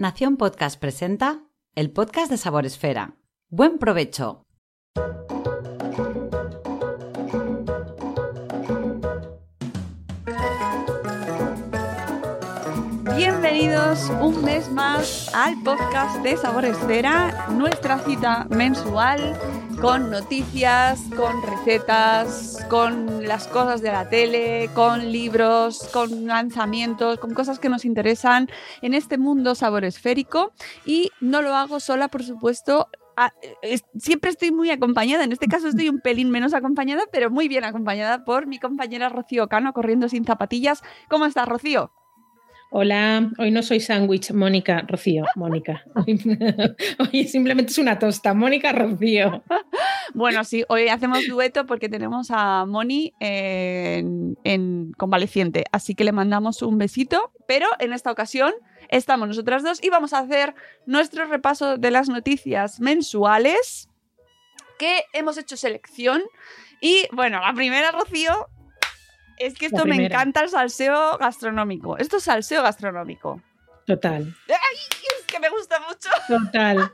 Nación Podcast presenta el podcast de Sabor Esfera. Buen provecho. Bienvenidos un mes más al podcast de Sabor Esfera, nuestra cita mensual con noticias, con recetas, con las cosas de la tele, con libros, con lanzamientos, con cosas que nos interesan en este mundo sabor esférico. Y no lo hago sola, por supuesto. Ah, siempre estoy muy acompañada, en este caso estoy un pelín menos acompañada, pero muy bien acompañada por mi compañera Rocío Cano, corriendo sin zapatillas. ¿Cómo estás, Rocío? Hola, hoy no soy sándwich, Mónica, Rocío, Mónica. Hoy simplemente es una tosta, Mónica, Rocío. Bueno, sí, hoy hacemos dueto porque tenemos a Moni en, en convaleciente, así que le mandamos un besito, pero en esta ocasión estamos nosotras dos y vamos a hacer nuestro repaso de las noticias mensuales que hemos hecho selección. Y bueno, la primera, Rocío, es que esto me encanta el salseo gastronómico. Esto es salseo gastronómico. Total, Es que me gusta mucho. total.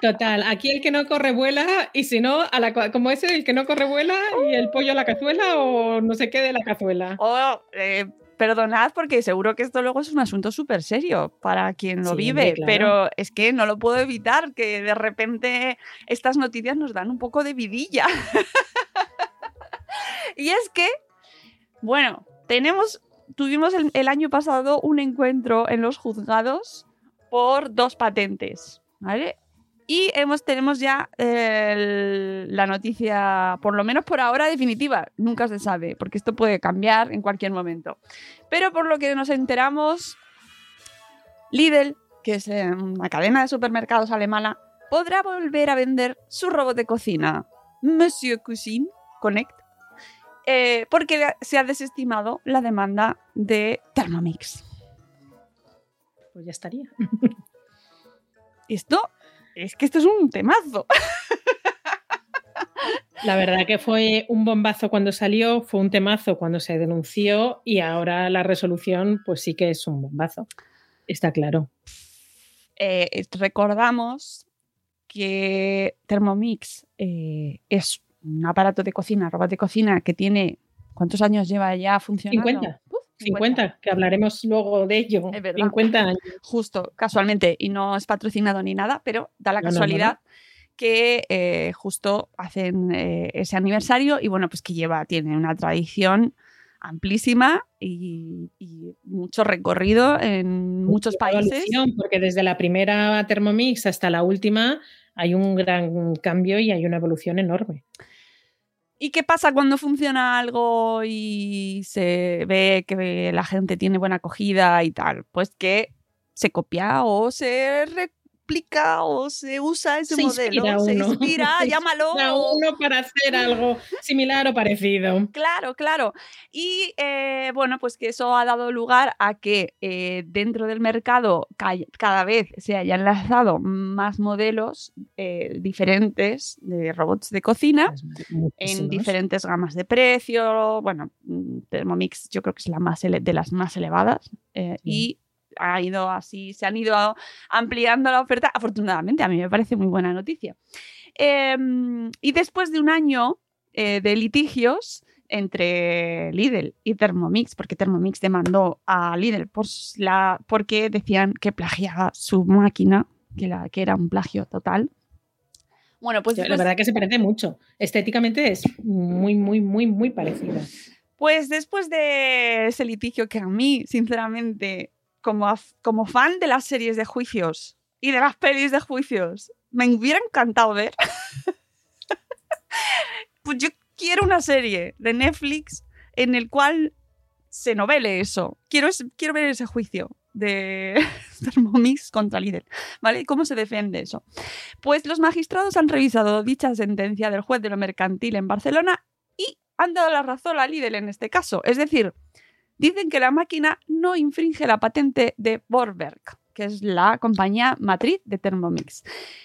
Total, aquí el que no corre vuela y si no, a la, co- como ese, el que no corre vuela y el pollo a la cazuela o no sé qué de la cazuela. Oh, eh, perdonad porque seguro que esto luego es un asunto súper serio para quien lo Sí, vive, claro. pero es que no lo puedo evitar que de repente estas noticias nos dan un poco de vidilla. y es que, bueno, tenemos, tuvimos el, año pasado un encuentro en los juzgados por dos patentes, ¿vale? Y hemos, tenemos ya la noticia, por lo menos por ahora, definitiva. Nunca se sabe, porque esto puede cambiar en cualquier momento. Pero por lo que nos enteramos, Lidl, que es eh, una cadena de supermercados alemana, podrá volver a vender su robot de cocina, Monsieur Cuisine Connect, eh, porque se ha desestimado la demanda de Thermomix. Pues ya estaría. Esto es que esto es un temazo. La verdad que fue un bombazo cuando salió, fue un temazo cuando se denunció y ahora la resolución pues sí que es un bombazo. Está claro. Eh, recordamos que Thermomix eh, es un aparato de cocina, robot de cocina que tiene. ¿Cuántos años lleva ya funcionando? 50. Uf, 50, que hablaremos luego de ello. Es verdad. 50 años. Justo, casualmente, y no es patrocinado ni nada, pero da la No, no, no, casualidad que eh, justo hacen eh, ese aniversario y bueno, pues que lleva, tiene una tradición amplísima y, y mucho recorrido en muchos países. Porque desde la primera Thermomix hasta la última hay un gran cambio y hay una evolución enorme. ¿Y qué pasa cuando funciona algo y se ve que la gente tiene buena acogida y tal? Pues que se copia o se replica o se usa ese Se modelo. inspira se inspira, Se llámalo. inspira uno para hacer algo similar o parecido. Claro, claro. Y eh, bueno, pues que eso ha dado lugar a que eh, dentro del mercado ca- cada vez se hayan lanzado más modelos eh, diferentes de robots de cocina en Muchísimos. diferentes gamas de precio. Bueno, mm, Thermomix yo creo que es la más de las más elevadas Sí. y ha ido así, se han ido ampliando la oferta. Afortunadamente, a mí me parece muy buena noticia. Em, y después de un año eh, de litigios entre Lidl y Thermomix, porque Thermomix demandó a Lidl por la, porque decían que plagiaba su máquina, que, la, que era un plagio total. Bueno, pues La después- verdad que se parece mucho. Estéticamente es muy, muy, muy, muy parecida. Pues después de ese litigio que a mí, sinceramente, como, fan de las series de juicios y de las pelis de juicios, me hubiera encantado ver. pues yo quiero una serie de Netflix en el cual se novele eso. Quiero, quiero ver ese juicio. de Thermomix contra Lidl. ¿Vale? ¿Cómo se defiende eso? Pues los magistrados han revisado dicha sentencia del juez de lo mercantil en Barcelona y han dado la razón a Lidl en este caso. Es decir, dicen que la máquina no infringe la patente de Borberg, que es la compañía matriz de Thermomix.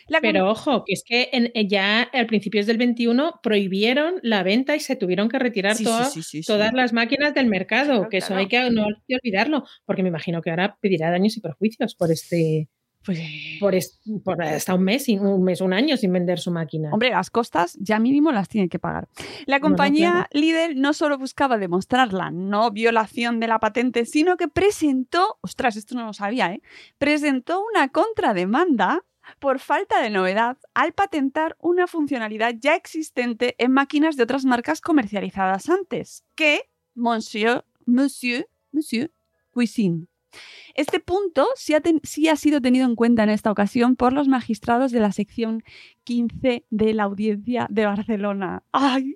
La Pero ojo, que es que en- en- ya al principios del 21 prohibieron la venta y se tuvieron que retirar Sí, sí, toda- sí, sí, sí. todas las máquinas del mercado, Claro, que eso claro. hay que no hay que olvidarlo, porque me imagino que ahora pedirá daños y perjuicios por este Pues, por, es- por hasta un mes, un mes, un año sin vender su máquina. Hombre, las costas ya mínimo las tiene que pagar. La compañía claro. Lidl no solo buscaba demostrar la no violación de la patente, sino que presentó, ostras, esto no lo sabía, ¿eh? Presentó una contrademanda por falta de novedad al patentar una funcionalidad ya existente en máquinas de otras marcas comercializadas antes, que Monsieur, Monsieur, Monsieur Cuisine. Este punto sí ha, ten- sí ha sido tenido en cuenta en esta ocasión por los magistrados de la sección 15 de la audiencia de Barcelona. ¡Ay!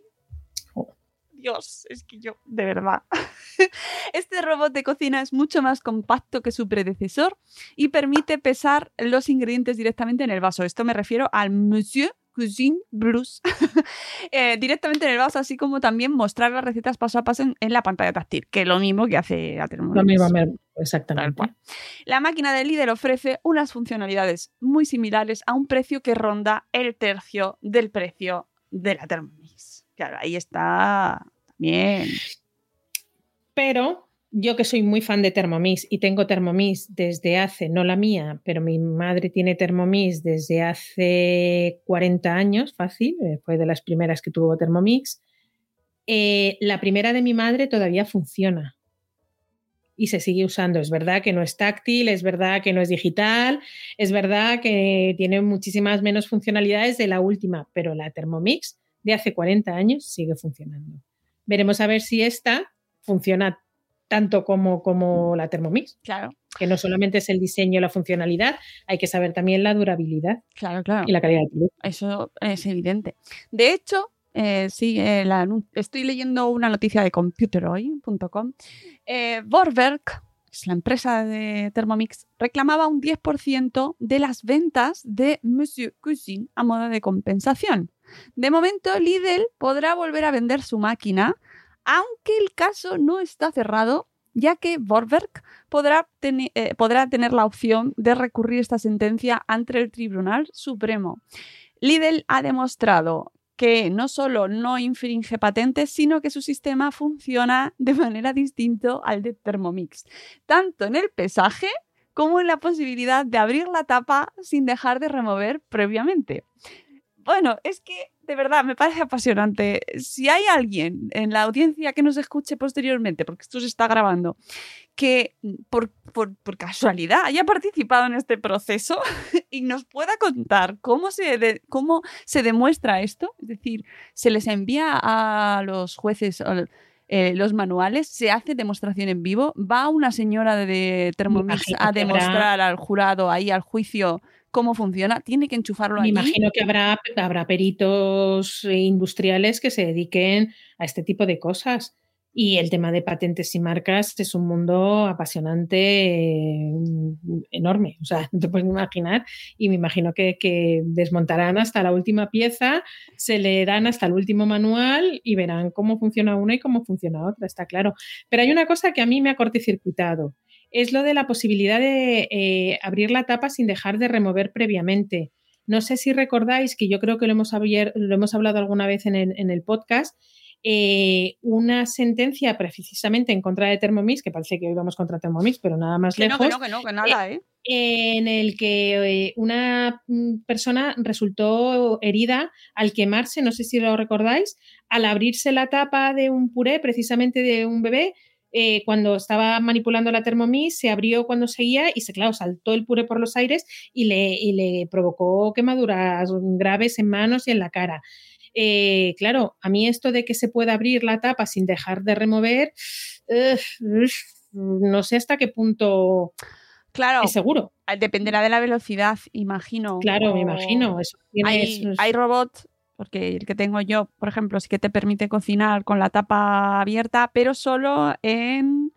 Dios, es que yo, de verdad. Este robot de cocina es mucho más compacto que su predecesor y permite pesar los ingredientes directamente en el vaso. Esto me refiero al Monsieur Cuisine Bruce. Eh, directamente en el vaso, así como también mostrar las recetas paso a paso en, en la pantalla táctil, que es lo mismo que hace la Thermomix. Lo mismo, exactamente. La máquina de líder ofrece unas funcionalidades muy similares a un precio que ronda el tercio del precio de la Thermomix. Claro, ahí está también. Pero yo que soy muy fan de Thermomix y tengo Thermomix desde hace, no la mía, pero mi madre tiene Thermomix desde hace 40 años, fácil, eh, fue de las primeras que tuvo Thermomix. Eh, la primera de mi madre todavía funciona y se sigue usando. Es verdad que no es táctil, es verdad que no es digital, es verdad que tiene muchísimas menos funcionalidades de la última, pero la Thermomix de hace 40 años sigue funcionando. Veremos a ver si esta funciona tanto como, como la Thermomix, Claro, que no solamente es el diseño y la funcionalidad, hay que saber también la durabilidad claro, claro. y la calidad del producto. Eso es evidente. De hecho, eh, sí, eh, la estoy leyendo una noticia de computeroy.com. Eh, Vorwerk, que es la empresa de Thermomix, reclamaba un 10% de las ventas de Monsieur Cuisine a modo de compensación. De momento, Lidl podrá volver a vender su máquina, aunque el caso no está cerrado, ya que Vorwerk podrá, eh, podrá tener la opción de recurrir esta sentencia ante el Tribunal Supremo. Lidl ha demostrado que no solo no infringe patentes, sino que su sistema funciona de manera distinta al de Thermomix, tanto en el pesaje como en la posibilidad de abrir la tapa sin dejar de remover previamente. Bueno, es que de verdad me parece apasionante. Si hay alguien en la audiencia que nos escuche posteriormente, porque esto se está grabando, que por, por- por casualidad haya participado en este proceso y nos pueda contar cómo se, de- cómo se demuestra esto, es decir, se les envía a los jueces eh, los manuales, se hace demostración en vivo, va una señora de Thermomix a demostrar al jurado ahí, al juicio, cómo funciona, tiene que enchufarlo Me allí. imagino que habrá, habrá peritos eh, industriales que se dediquen a este tipo de cosas. Y el tema de patentes y marcas es un mundo apasionante, eh, enorme. O sea, no te puedes imaginar. Y me imagino que, que desmontarán hasta la última pieza, se leerán hasta el último manual y verán cómo funciona una y cómo funciona otra, está claro. Pero hay una cosa que a mí me ha cortocircuitado. Es lo de la posibilidad de eh, abrir la tapa sin dejar de remover previamente. No sé si recordáis que yo creo que lo hemos, abier- lo hemos hablado alguna vez en el, en el podcast, eh, una sentencia precisamente en contra de Thermomix, que parece que hoy vamos contra Thermomix, pero nada más Que no, lejos, que no, que no, que nada, ¿eh? en el que eh, una mm, persona resultó herida al quemarse, no sé si lo recordáis, al abrirse la tapa de un puré, precisamente de un bebé, eh, cuando estaba manipulando la Thermomix, se abrió cuando seguía y se, claro, saltó el puré por los aires y le, y le provocó quemaduras graves en manos y en la cara. Eh, claro, a mí esto de que se pueda abrir la tapa sin dejar de remover, eh, no sé hasta qué punto Claro, es seguro. dependerá de la velocidad, imagino. Claro, me imagino. Eso tiene- Hay, eso es- hay robots, porque el que tengo yo, por ejemplo, sí que te permite cocinar con la tapa abierta, pero solo en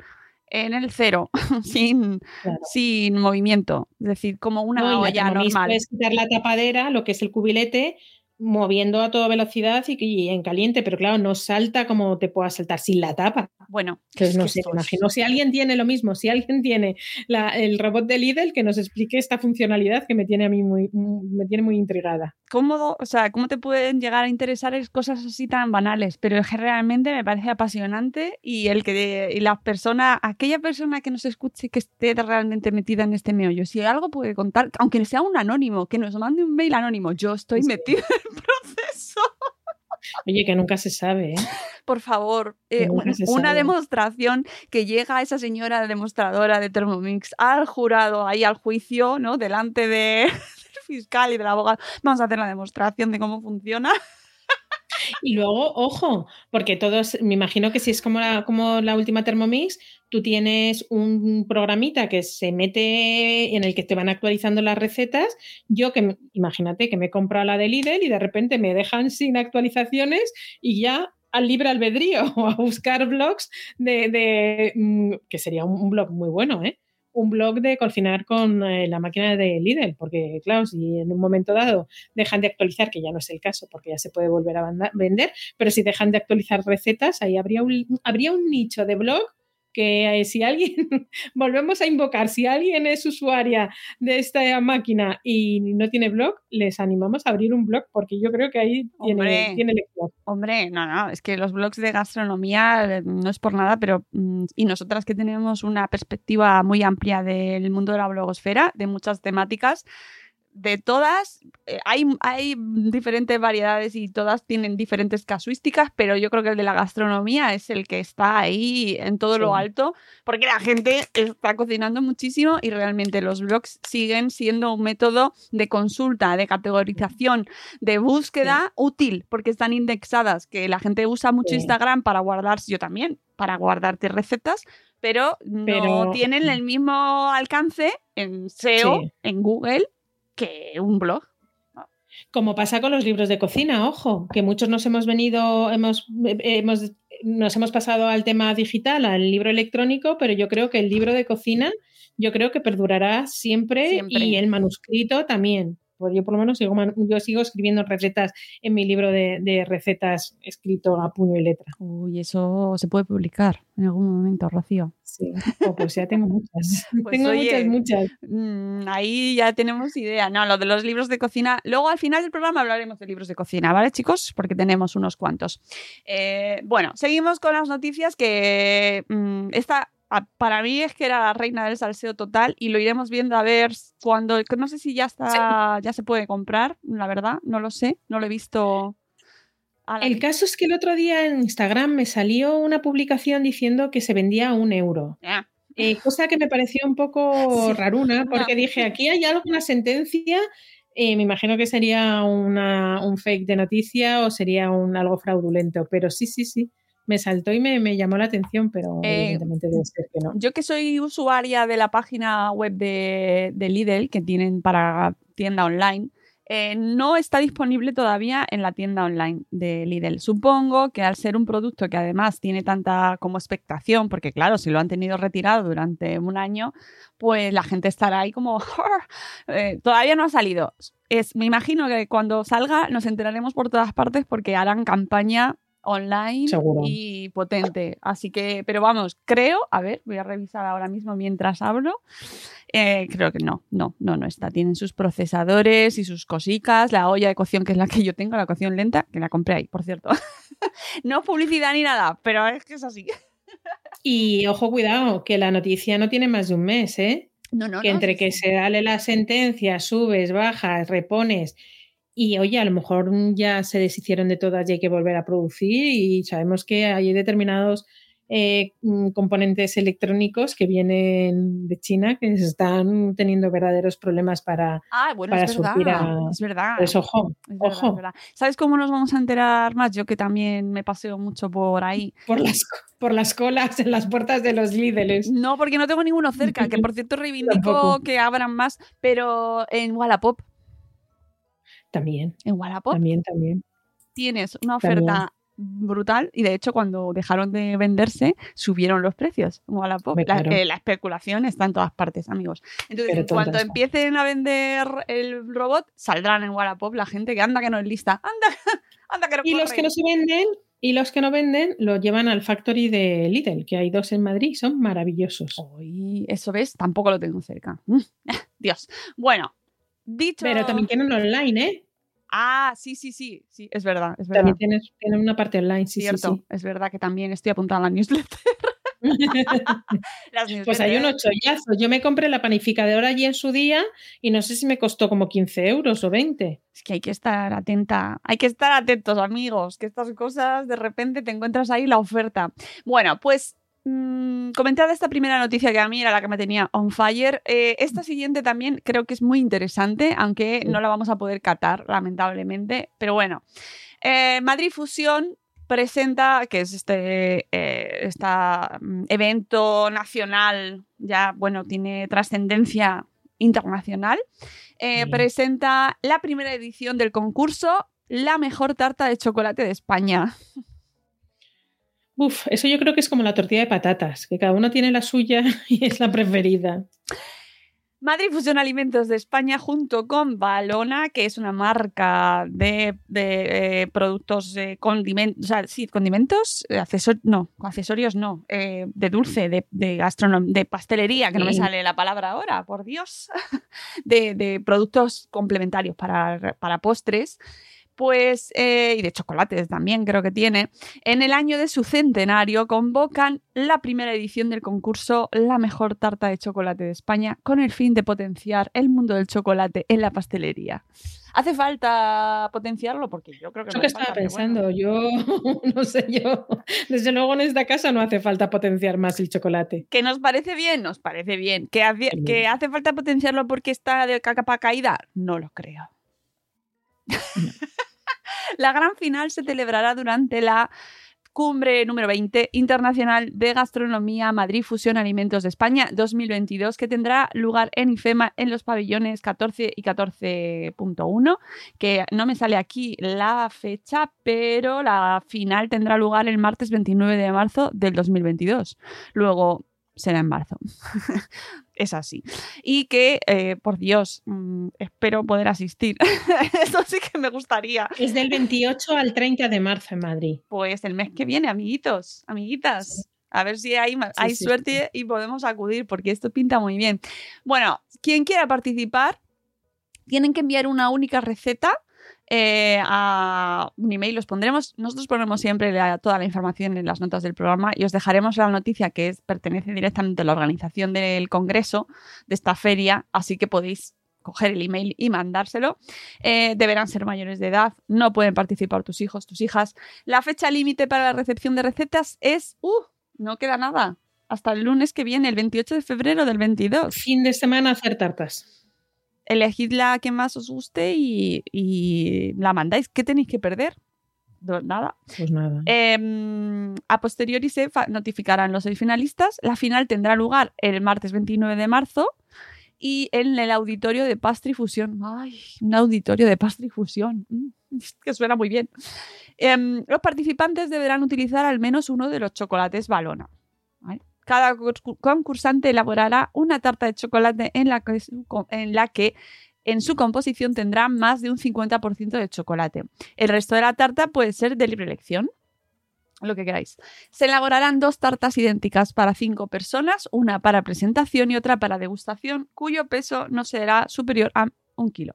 en el cero, sin, Claro. sin movimiento. Es decir, como una No, olla normal. Puedes quitar la tapadera, lo que es el cubilete, moviendo a toda velocidad y, y en caliente, pero claro, no salta como te pueda saltar sin la tapa. Bueno, Entonces, no sé, es- imagino si alguien tiene lo mismo, si alguien tiene la- el robot de Lidl, que nos explique esta funcionalidad que me tiene a mí muy, me tiene muy intrigada. Cómodo, o sea, cómo te pueden llegar a interesar es cosas así tan banales, pero es que realmente me parece apasionante y el que y la persona, aquella persona que nos escuche que esté realmente metida en este meollo, si algo puede contar, aunque sea un anónimo, que nos mande un mail anónimo, yo estoy Sí. metida en el proceso. Oye, que nunca se sabe, ¿eh? Por favor, eh, una sabe. demostración que llega esa señora demostradora de Thermomix al jurado, ahí al juicio, ¿no? Delante de, fiscal y del abogado. Vamos a hacer la demostración de cómo funciona. Y luego, ojo, porque todos, me imagino que si es como la, como la última Thermomix, tú tienes un programita que se mete en el que te van actualizando las recetas. Yo que, imagínate que me he comprado la de Lidl y de repente me dejan sin actualizaciones y ya al libre albedrío o a buscar blogs de, de, mm, que sería un blog muy bueno, ¿eh? Un blog de cocinar con eh, la máquina de Lidl, porque claro, si en un momento dado dejan de actualizar, que ya no es el caso, porque ya se puede volver a vender, pero si dejan de actualizar recetas, ahí habría un, habría un nicho de blog que eh, si alguien, volvemos a invocar, si alguien es usuaria de esta máquina y no tiene blog, les animamos a abrir un blog porque yo creo que ahí Hombre. tiene, tiene. Hombre, no, no, es que los blogs de gastronomía eh, no es por nada, pero mm, y nosotras que tenemos una perspectiva muy amplia del mundo de la blogosfera, de muchas temáticas, de todas, eh, hay, hay diferentes variedades y todas tienen diferentes casuísticas, pero yo creo que el de la gastronomía es el que está ahí en todo lo alto, porque la gente está cocinando muchísimo y realmente los blogs siguen siendo un método de consulta, de categorización, de búsqueda útil, porque están indexadas, que la gente usa mucho Sí. Instagram para guardarse, yo también, para guardarte recetas, pero no Pero- tienen el mismo alcance en SEO, en Google, que un blog. Como pasa con los libros de cocina, ojo, que muchos nos hemos venido, hemos, hemos, nos hemos pasado al tema digital, al libro electrónico, pero yo creo que el libro de cocina, yo creo que perdurará siempre, Siempre. y el manuscrito también. Yo por lo menos sigo, yo sigo escribiendo recetas en mi libro de, de recetas escrito a puño y letra. Uy, eso se puede publicar en algún momento, Rocío. Sí, Oh, pues ya tengo muchas. Pues tengo oye, muchas, muchas. Mm, ahí ya tenemos idea. No, lo de los libros de cocina. Luego al final del programa hablaremos de libros de cocina, ¿vale, chicos? Porque tenemos unos cuantos. Eh, bueno, seguimos con las noticias que mm, esta a- para mí es que era la reina del salseo total y lo iremos viendo a ver cuando. No sé si ya está, ya se puede comprar, la verdad, no lo sé, no lo he visto. a la- El caso es que el otro día en Instagram me salió una publicación diciendo que se vendía a un euro. Ah, Eh, cosa que me pareció un poco Sí. raruna, porque No. dije, aquí hay alguna sentencia, eh, me imagino que sería una- un fake de noticia o sería un algo fraudulento, pero sí, sí, sí, me saltó y me, me llamó la atención, pero Eh, evidentemente debe ser que no. Yo que soy usuaria de la página web de, de Lidl, que tienen para tienda online, eh, no está disponible todavía en la tienda online de Lidl. Supongo que al ser un producto que además tiene tanta como expectación, porque claro, si lo han tenido retirado durante un año, pues la gente estará ahí como... eh, todavía no ha salido. Es, me imagino que cuando salga nos enteraremos por todas partes porque harán campaña online Seguro. y potente. Así que, pero vamos, creo, a ver, voy a revisar ahora mismo mientras hablo. Eh, creo que no, no, no, no está. Tienen sus procesadores y sus cosicas, la olla de cocción que es la que yo tengo, la cocción lenta, que la compré ahí, por cierto. no publicidad ni nada, pero es que es así. Y ojo, cuidado, que la noticia no tiene más de un mes, ¿eh? No, no, que no, entre sí, que sí. se sale la sentencia, subes, bajas, repones y oye, a lo mejor ya se deshicieron de todas y hay que volver a producir y sabemos que hay determinados eh, mm, componentes electrónicos que vienen de China que se están teniendo verdaderos problemas para... Ah, bueno, para es verdad. a- Es verdad. Pues ojo, es verdad, es ojo, verdad. ¿Sabes cómo nos vamos a enterar más? Yo que también me paseo mucho por ahí. por las, por las colas en las puertas de los líderes. No, porque no tengo ninguno cerca, que por cierto reivindico que abran más, pero en Wallapop, También, en Wallapop también, también. tienes una También. oferta brutal y de hecho cuando dejaron de venderse subieron los precios en Wallapop. La, claro. eh, la especulación está en todas partes, amigos. Entonces, Pero en cuanto empiecen a vender el robot, saldrán en Wallapop la gente que anda que no es lista. Anda, anda que no Y los que no se venden, y los que no venden, lo llevan al factory de Lidl, que hay dos en Madrid, y son maravillosos. Uy, eso ves, tampoco lo tengo cerca. Dios. Bueno, dicho. Pero también tienen online, ¿eh? Ah, sí, sí, sí, sí, es verdad, es verdad. También tienes, tienen una parte online, sí, sí, Cierto, sí. es verdad que también estoy apuntada a la newsletter. Pues hay unos chollazos. Yo me compré la panificadora allí en su día y no sé si me costó como 15 euros o 20. Es que hay que estar atenta, hay que estar atentos, amigos, que estas cosas de repente te encuentras ahí la oferta. Bueno, pues mm, comentada esta primera noticia que a mí era la que me tenía on fire, eh, esta siguiente también creo que es muy interesante, aunque no la vamos a poder catar, lamentablemente, pero bueno. Eh, Madrid Fusión presenta, que es este eh, esta, mm, evento nacional, ya, bueno, tiene trascendencia internacional, eh, Sí. presenta la primera edición del concurso La mejor tarta de chocolate de España. Uf, eso yo creo que es como la tortilla de patatas, que cada uno tiene la suya y es la preferida. Madrid Fusión Alimentos de España junto con Balona, que es una marca de, de, eh, productos eh, condimentos, o sea, sí, condimentos, eh, accesor- no, accesorios no, eh, de dulce, de, de de pastelería, que no me sale la palabra ahora, por Dios, de, de productos complementarios para, para postres. Pues, eh, y de chocolates también creo que tiene, en el año de su centenario convocan la primera edición del concurso La mejor tarta de chocolate de España con el fin de potenciar el mundo del chocolate en la pastelería. ¿Hace falta potenciarlo? Porque yo creo que Eso no que estaba falta, pero bueno. pensando, yo no sé yo. Desde luego en esta casa no hace falta potenciar más el chocolate. ¿Que nos parece bien? Nos parece bien. ¿Que, hace- Sí. que hace falta potenciarlo porque está de capa caída? No lo creo. La gran final se celebrará durante la cumbre número 20 Internacional de Gastronomía Madrid Fusión Alimentos de España 2022 que tendrá lugar en IFEMA en los pabellones 14 y 14.1 que no me sale aquí la fecha pero la final tendrá lugar el martes 29 de marzo del 2022 luego será en marzo es así y que eh, por Dios mm, espero poder asistir eso sí que me gustaría Es del 28 al 30 de marzo en Madrid. pues el mes que viene, amiguitos, amiguitas. A ver si hay, Sí, hay sí, suerte y podemos acudir, porque esto pinta muy bien. Bueno, quien quiera participar, tienen que enviar una única receta eh, a un email, los pondremos. Nosotros ponemos siempre toda la información en las notas del programa y os dejaremos la noticia que es, pertenece directamente a la organización del congreso de esta feria, así que podéis coger el email y mandárselo. Eh, deberán ser mayores de edad, no pueden participar tus hijos, tus hijas. La fecha límite para la recepción de recetas es, uh, no queda nada, hasta el lunes que viene, el 28 de febrero del 22 Fin de semana hacer tartas. Elegid la que más os guste y, y la mandáis. ¿Qué tenéis que perder? No, nada. Pues nada. Eh, a posteriori se notificarán los seis finalistas. La final tendrá lugar el martes 29 de marzo y en el auditorio de Pastry Fusión. ¡Ay! Un auditorio de Pastry Fusión. Mm, es que suena muy bien. Em, los participantes deberán utilizar al menos uno de los chocolates Balona. ¿vale? Cada concur- concursante elaborará una tarta de chocolate en la que, su co- en la que en su composición tendrá más de un 50% de chocolate. El resto de la tarta puede ser de libre elección, lo que queráis. Se elaborarán dos tartas idénticas para cinco personas, una para presentación y otra para degustación, cuyo peso no será superior a un kilo.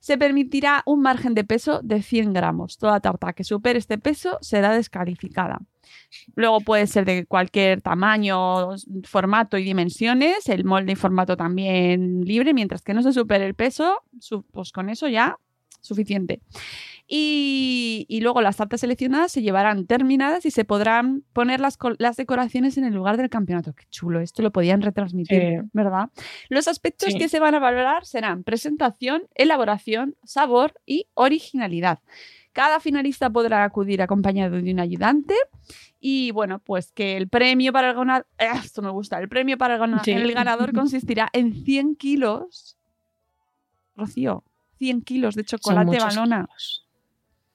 Se permitirá un margen de peso de 100 gramos. Toda tarta que supere este peso será descalificada. Luego puede ser de cualquier tamaño, formato y dimensiones. El molde y formato también libre, mientras que no se supere el peso, pues con eso ya suficiente. Y, y luego las tartas seleccionadas se llevarán terminadas y se podrán poner las, decoraciones en el lugar del campeonato. Qué chulo, esto lo podían retransmitir, Sí. ¿verdad? Los aspectos Sí. que se van a valorar serán presentación, elaboración, sabor y originalidad. Cada finalista podrá acudir acompañado de un ayudante y bueno, pues que el premio para el ganador, esto me gusta, el premio para el, gana- Sí. el ganador consistirá en 100 kilos, Rocío, 100 kilos de chocolate balona. kilos.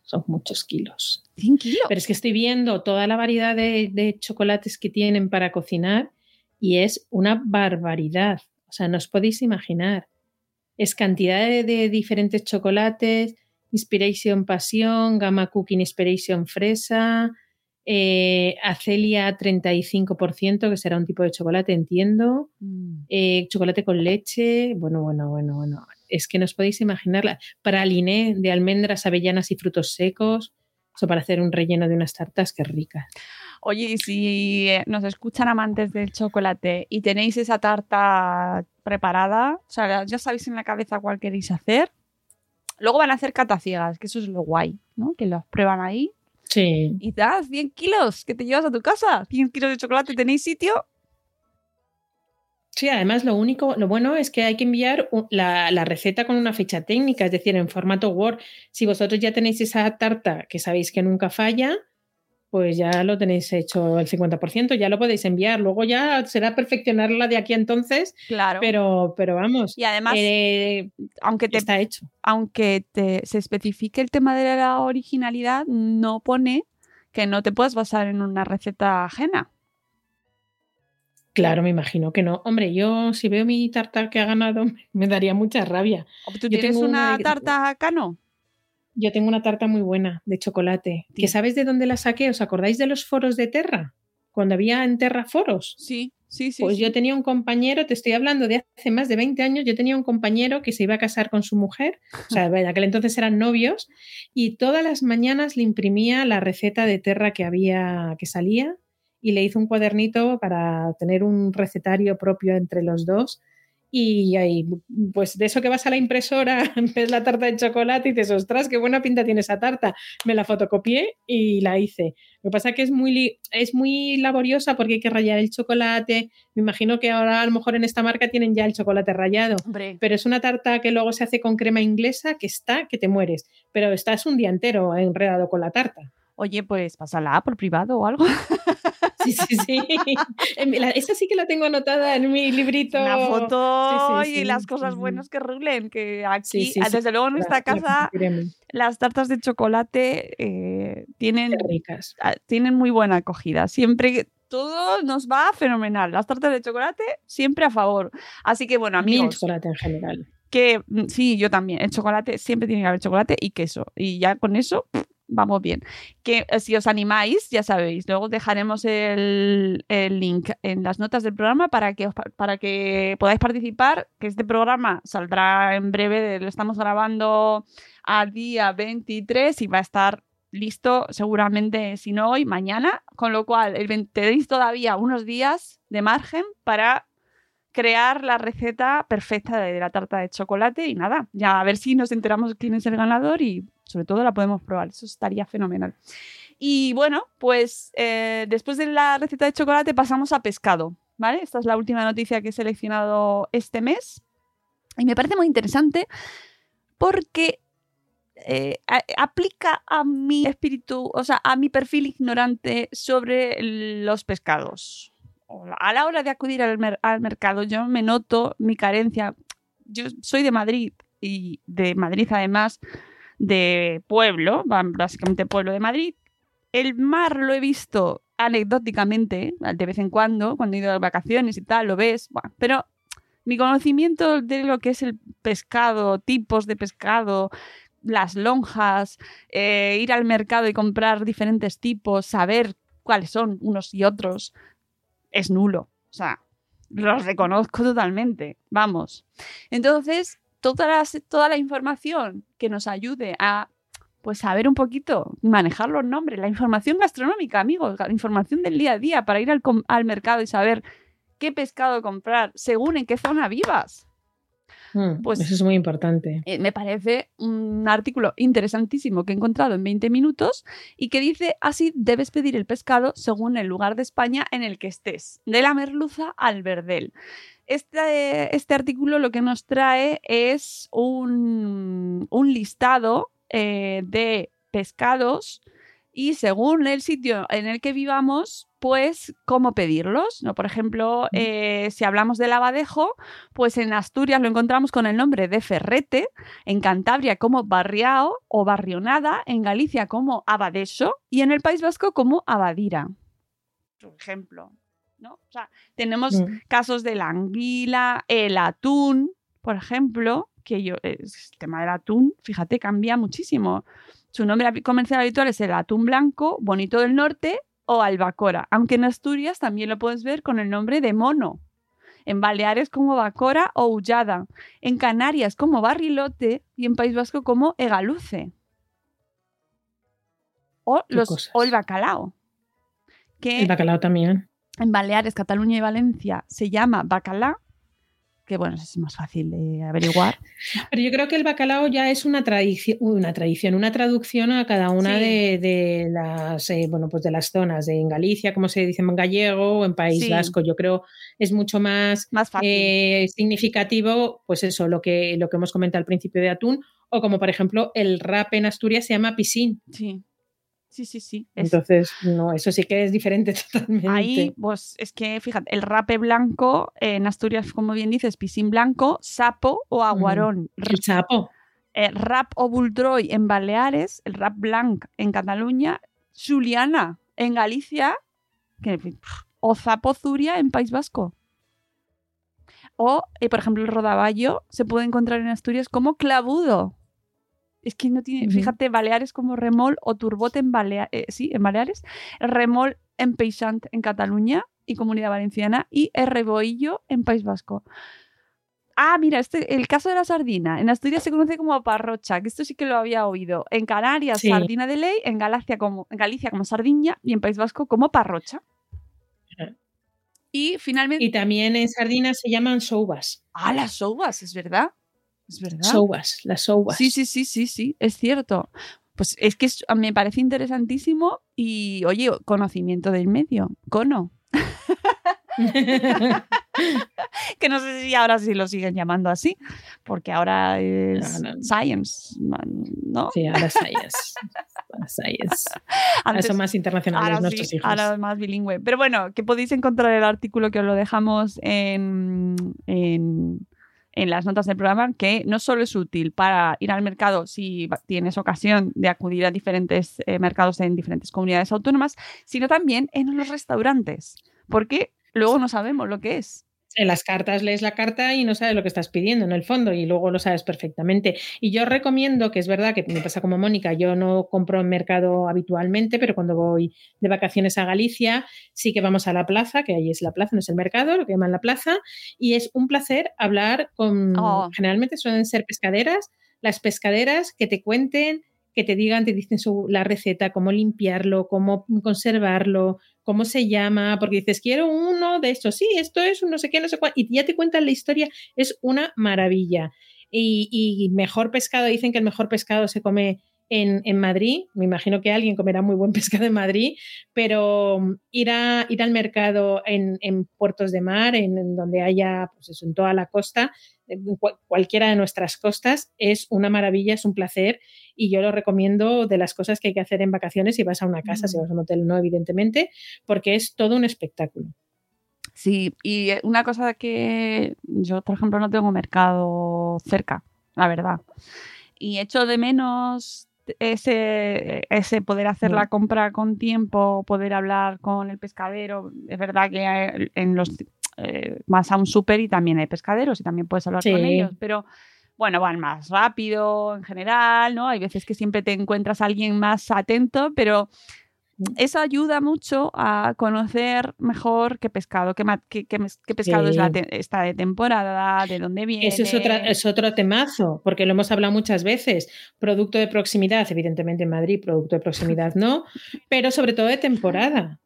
son muchos kilos. 100 kilos. Pero es que estoy viendo toda la variedad de, de chocolates que tienen para cocinar y es una barbaridad. O sea, no os podéis imaginar. Es cantidad de, de diferentes chocolates, Inspiration Pasión, Gamma Cooking Inspiration Fresa, eh, Acelia 35%, que será un tipo de chocolate, entiendo. Mm. Eh, chocolate con leche. Bueno, bueno, bueno, bueno. Es que no os podéis imaginarla. Praliné de almendras, avellanas y frutos secos. Eso para hacer un relleno de unas tartas que ricas. Oye, y si eh, nos escuchan amantes del chocolate y tenéis esa tarta preparada, o sea, ya sabéis en la cabeza cuál queréis hacer, luego van a hacer cataciegas, que eso es lo guay, ¿no? Que los prueban ahí Sí. y das 100 kilos que te llevas a tu casa. 100 kilos de chocolate, ¿tenéis sitio? Sí, además lo único, lo bueno es que hay que enviar la receta con una fecha técnica, es decir, en formato Word. Si vosotros ya tenéis esa tarta que sabéis que nunca falla, pues ya lo tenéis hecho el 50%, ya lo podéis enviar. Luego ya será perfeccionarla de aquí a entonces, Claro. pero, pero vamos, y además, eh, aunque te está hecho. aunque te, se especifique el tema de la originalidad, no pone que no te puedas basar en una receta ajena. Claro, me imagino que no. Hombre, yo si veo mi tarta que ha ganado, me daría mucha rabia. ¿Tú Yo tienes tengo una una de- tarta cano? Yo tengo una tarta muy buena de chocolate. Sí. ¿Que sabes de dónde la saqué? ¿Os acordáis de los foros de Terra? Cuando había en Terra foros. Sí, sí, sí. Pues sí. yo tenía un compañero, te estoy hablando de hace más de 20 años, yo tenía un compañero que se iba a casar con su mujer, o sea, en aquel entonces eran novios, y todas las mañanas le imprimía la receta de Terra que había, que salía, y le hizo un cuadernito para tener un recetario propio entre los dos. Y ahí, pues de eso que vas a la impresora, ves la tarta de chocolate y dices, ostras, qué buena pinta tiene esa tarta. Me la fotocopié y la hice. Lo que pasa es que es muy, es muy laboriosa porque hay que rallar el chocolate. Me imagino que ahora a lo mejor en esta marca tienen ya el chocolate rallado. Hombre, Pero es una tarta que luego se hace con crema inglesa que está, que te mueres. Pero estás un día entero enredado con la tarta. Oye, pues pásala por privado o algo. Sí, sí, sí. La- Esa sí que la tengo anotada en mi librito. Una foto Sí, sí, y sí, las cosas buenas que rulen. Que aquí, Sí, sí, sí. desde luego en La- nuestra la casa, las tartas de chocolate eh, tienen, ricas. ah, tienen muy buena acogida. Siempre todo nos va fenomenal. Las tartas de chocolate siempre a favor. Así que bueno, A mí el amigos, chocolate en general. que mm, sí, yo también. El chocolate siempre tiene que haber chocolate y queso. Y ya con eso pff, vamos bien. Que eh, si os animáis, ya sabéis, luego dejaremos el, el link en las notas del programa para que, os pa- para que podáis participar, que este programa saldrá en breve, lo estamos grabando al día 23 y va a estar listo seguramente, si no hoy, mañana, con lo cual el 20 tenéis todavía unos días de margen para crear la receta perfecta de la tarta de chocolate y nada, ya a ver si nos enteramos quién es el ganador y sobre todo la podemos probar, eso estaría fenomenal. Y bueno, pues eh, después de la receta de chocolate pasamos a pescado, ¿vale? Esta es la última noticia que he seleccionado este mes y me parece muy interesante porque eh, aplica a mi espíritu, o sea, a mi perfil ignorante sobre los pescados. A la hora de acudir al, mer- al mercado, yo me noto mi carencia. Yo soy de Madrid y de Madrid además de pueblo, básicamente pueblo de Madrid. El mar lo he visto anecdóticamente, de vez en cuando, cuando he ido de vacaciones y tal, lo ves, pero mi conocimiento de lo que es el pescado, tipos de pescado, las lonjas, eh, ir al mercado y comprar diferentes tipos, saber cuáles son unos y otros, es nulo. O sea, los reconozco totalmente. Vamos. Entonces, toda la, toda la información que nos ayude a pues saber un poquito, manejar los nombres, la información gastronómica, amigos, la información del día a día para ir al, al mercado y saber qué pescado comprar según en qué zona vivas. Mm, Pues- Eso es muy importante. Eh, me parece un artículo interesantísimo que he encontrado en 20 minutos y que dice así debes pedir el pescado según el lugar de España en el que estés, de la merluza al verdel. Este, este artículo lo que nos trae es un, un listado eh, de pescados y según el sitio en el que vivamos, pues cómo pedirlos. ¿no? Por ejemplo, eh, si hablamos del abadejo, pues en Asturias lo encontramos con el nombre de ferrete, en Cantabria como barriao o barrionada, en Galicia como abadeso y en el País Vasco como abadira. Por ejemplo. ¿no? O sea, tenemos Mm. casos de la anguila, el atún, por ejemplo, que yo, el tema del atún, fíjate, cambia muchísimo. Su nombre comercial habitual es el atún blanco, bonito del norte o albacora, aunque en Asturias también lo puedes ver con el nombre de mono. En Baleares como bacora o ullada, en Canarias como barrilote y en País Vasco como egaluce. O, los, o el bacalao. Que El bacalao también. en Baleares, Cataluña y Valencia se llama bacalá, que bueno, es más fácil de averiguar. Pero yo creo que el bacalao ya es una tradición, una tradición, una traducción a cada una Sí. de, de las eh, bueno, pues de las zonas. De en Galicia, como se dice en gallego, o en País Sí. Vasco. Yo creo es mucho más Más fácil. eh, significativo, pues eso, lo que, lo que hemos comentado al principio de atún, o como por ejemplo el rap en Asturias se llama pisín. sí, sí, sí, sí. Es- Entonces, no, eso sí que es diferente totalmente. Ahí, pues es que, fíjate, el rape blanco eh, en Asturias, como bien dices, pisín blanco, sapo o aguarón. el sapo. Eh, rap o buldroy en Baleares, el rap blanc en Cataluña, Juliana en Galicia, que, o zapo zuria en País Vasco. O, eh, por ejemplo, el rodaballo se puede encontrar en Asturias como clavudo. Es que no tiene, fíjate, Baleares como remol o turbot en, Balea- eh, sí, en Baleares, remol en Peixant en Cataluña y Comunidad Valenciana y reboillo en País Vasco. Ah, mira, este, el caso de la sardina. En Asturias se conoce como parrocha, que esto sí que lo había oído. En Canarias, Sí. sardina de ley, en Galicia como, en Galicia como sardiña y en País Vasco como parrocha. Y finalmente. Y también en sardinas se llaman soubas. Ah, las soubas, es verdad. Es verdad. Soubas, las soubas. Sí, sí, sí, sí, sí, es cierto. Pues es que es- me parece interesantísimo y, oye, conocimiento del medio, cono. Que no sé si ahora sí lo siguen llamando así, porque ahora es No, no. science, ¿no? Sí, ahora science. Ahora science. Ahora son más internacionales ahora nuestros sí, hijos. ahora es más bilingüe. Pero bueno, que podéis encontrar el artículo que os lo dejamos en, en, en las notas del programa, que no solo es útil para ir al mercado si tienes ocasión de acudir a diferentes eh, mercados en diferentes comunidades autónomas, sino también en los restaurantes, porque luego no sabemos lo que es. En las cartas lees la carta y no sabes lo que estás pidiendo en el fondo y luego lo sabes perfectamente. Y yo recomiendo, que es verdad que me pasa como Mónica, yo no compro en mercado habitualmente, pero cuando voy de vacaciones a Galicia sí que vamos a la plaza, que ahí es la plaza, no es el mercado, lo que llaman la plaza, y es un placer hablar con, Oh. generalmente suelen ser pescaderas, las pescaderas que te cuenten que te digan, te dicen su- la receta, cómo limpiarlo, cómo conservarlo, cómo se llama, porque dices, quiero uno de estos, sí, esto es un no sé qué, no sé cuál, y ya te cuentan la historia, es una maravilla. Y, y mejor pescado, dicen que el mejor pescado se come en, en Madrid, me imagino que alguien comerá muy buen pescado en Madrid, pero mm, ir, a, ir al mercado en, en puertos de mar, en, en donde haya, pues eso, en toda la costa, cualquiera de nuestras costas, es una maravilla, es un placer y yo lo recomiendo de las cosas que hay que hacer en vacaciones si vas a una casa, si vas a un hotel no, evidentemente, porque es todo un espectáculo. Sí, y eh, una cosa que yo, por ejemplo, no tengo mercado cerca, la verdad. Y echo de menos ese, ese poder hacer la compra con tiempo, poder hablar con el pescadero. Es verdad que hay- en los eh, vas a un súper y también hay pescaderos y también puedes hablar con ellos, pero bueno, van más rápido en general, ¿no? Hay veces que siempre te encuentras a alguien más atento, pero eso ayuda mucho a conocer mejor qué pescado, qué, ma- qué- qué mes- qué pescado es Sí. está de temporada, de dónde viene. Eso es, otra, es otro temazo, porque lo hemos hablado muchas veces. Producto de proximidad, evidentemente en Madrid, producto de proximidad no, pero sobre todo de temporada.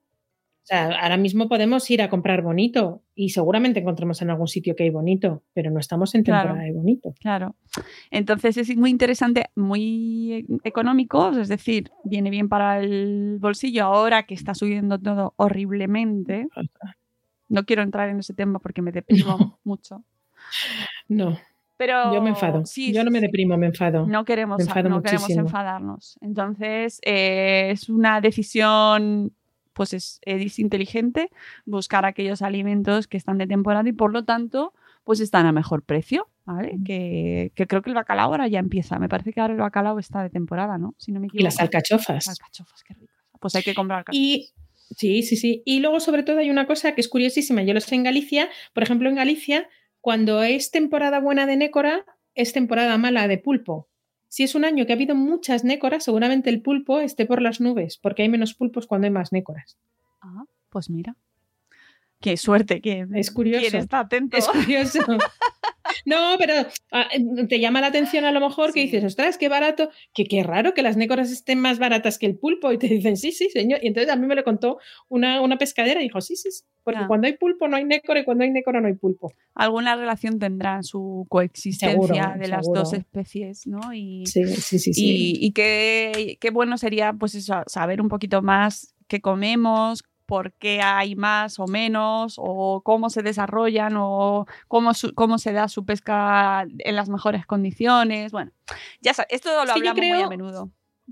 Sea, ahora mismo podemos ir a comprar bonito y seguramente encontremos en algún sitio que hay bonito, pero no estamos en Claro. temporada de bonito. Claro. Entonces es muy interesante, muy económico, es decir, viene bien para el bolsillo ahora que está subiendo todo horriblemente. No quiero entrar en ese tema porque me deprimo mucho. No. Pero Yo me enfado. sí, Yo no me deprimo, me enfado. No queremos, enfado no queremos enfadarnos. Entonces, eh, es una decisión, pues es, es inteligente buscar aquellos alimentos que están de temporada y por lo tanto, pues están a mejor precio. ¿vale? Mm. Que, que creo que el bacalao ahora ya empieza. Me parece que ahora el bacalao está de temporada, ¿no? Si no me Y equivoco. las alcachofas. Alcachofas, qué ricas. Pues hay que comprar alcachofas. Y sí, sí, sí. Y luego, sobre todo, hay una cosa que es curiosísima. Yo lo sé en Galicia. Por ejemplo, en Galicia, cuando es temporada buena de nécora, es temporada mala de pulpo. Si es un año que ha habido muchas nécoras, seguramente el pulpo esté por las nubes, porque hay menos pulpos cuando hay más nécoras. Ah, pues mira. Qué suerte que Es curioso. ¿Quién está atento? Es curioso. No, pero ah, te llama la atención a lo mejor que dices, ostras, qué barato, que qué raro que las nécoras estén más baratas que el pulpo. Y te dicen, sí, sí, señor. Y entonces a mí me lo contó una, una pescadera y dijo, sí, sí, sí, porque cuando hay pulpo no hay nécora y cuando hay nécora no hay pulpo. Alguna relación tendrán su coexistencia Seguro, de las dos especies, ¿no? Y, Sí, sí, sí. sí. y, y qué, qué bueno sería, pues eso, saber un poquito más qué comemos, por qué hay más o menos, o cómo se desarrollan, o cómo, su- cómo se da su pesca en las mejores condiciones. Bueno, ya sabes, esto lo hablamos muy a menudo.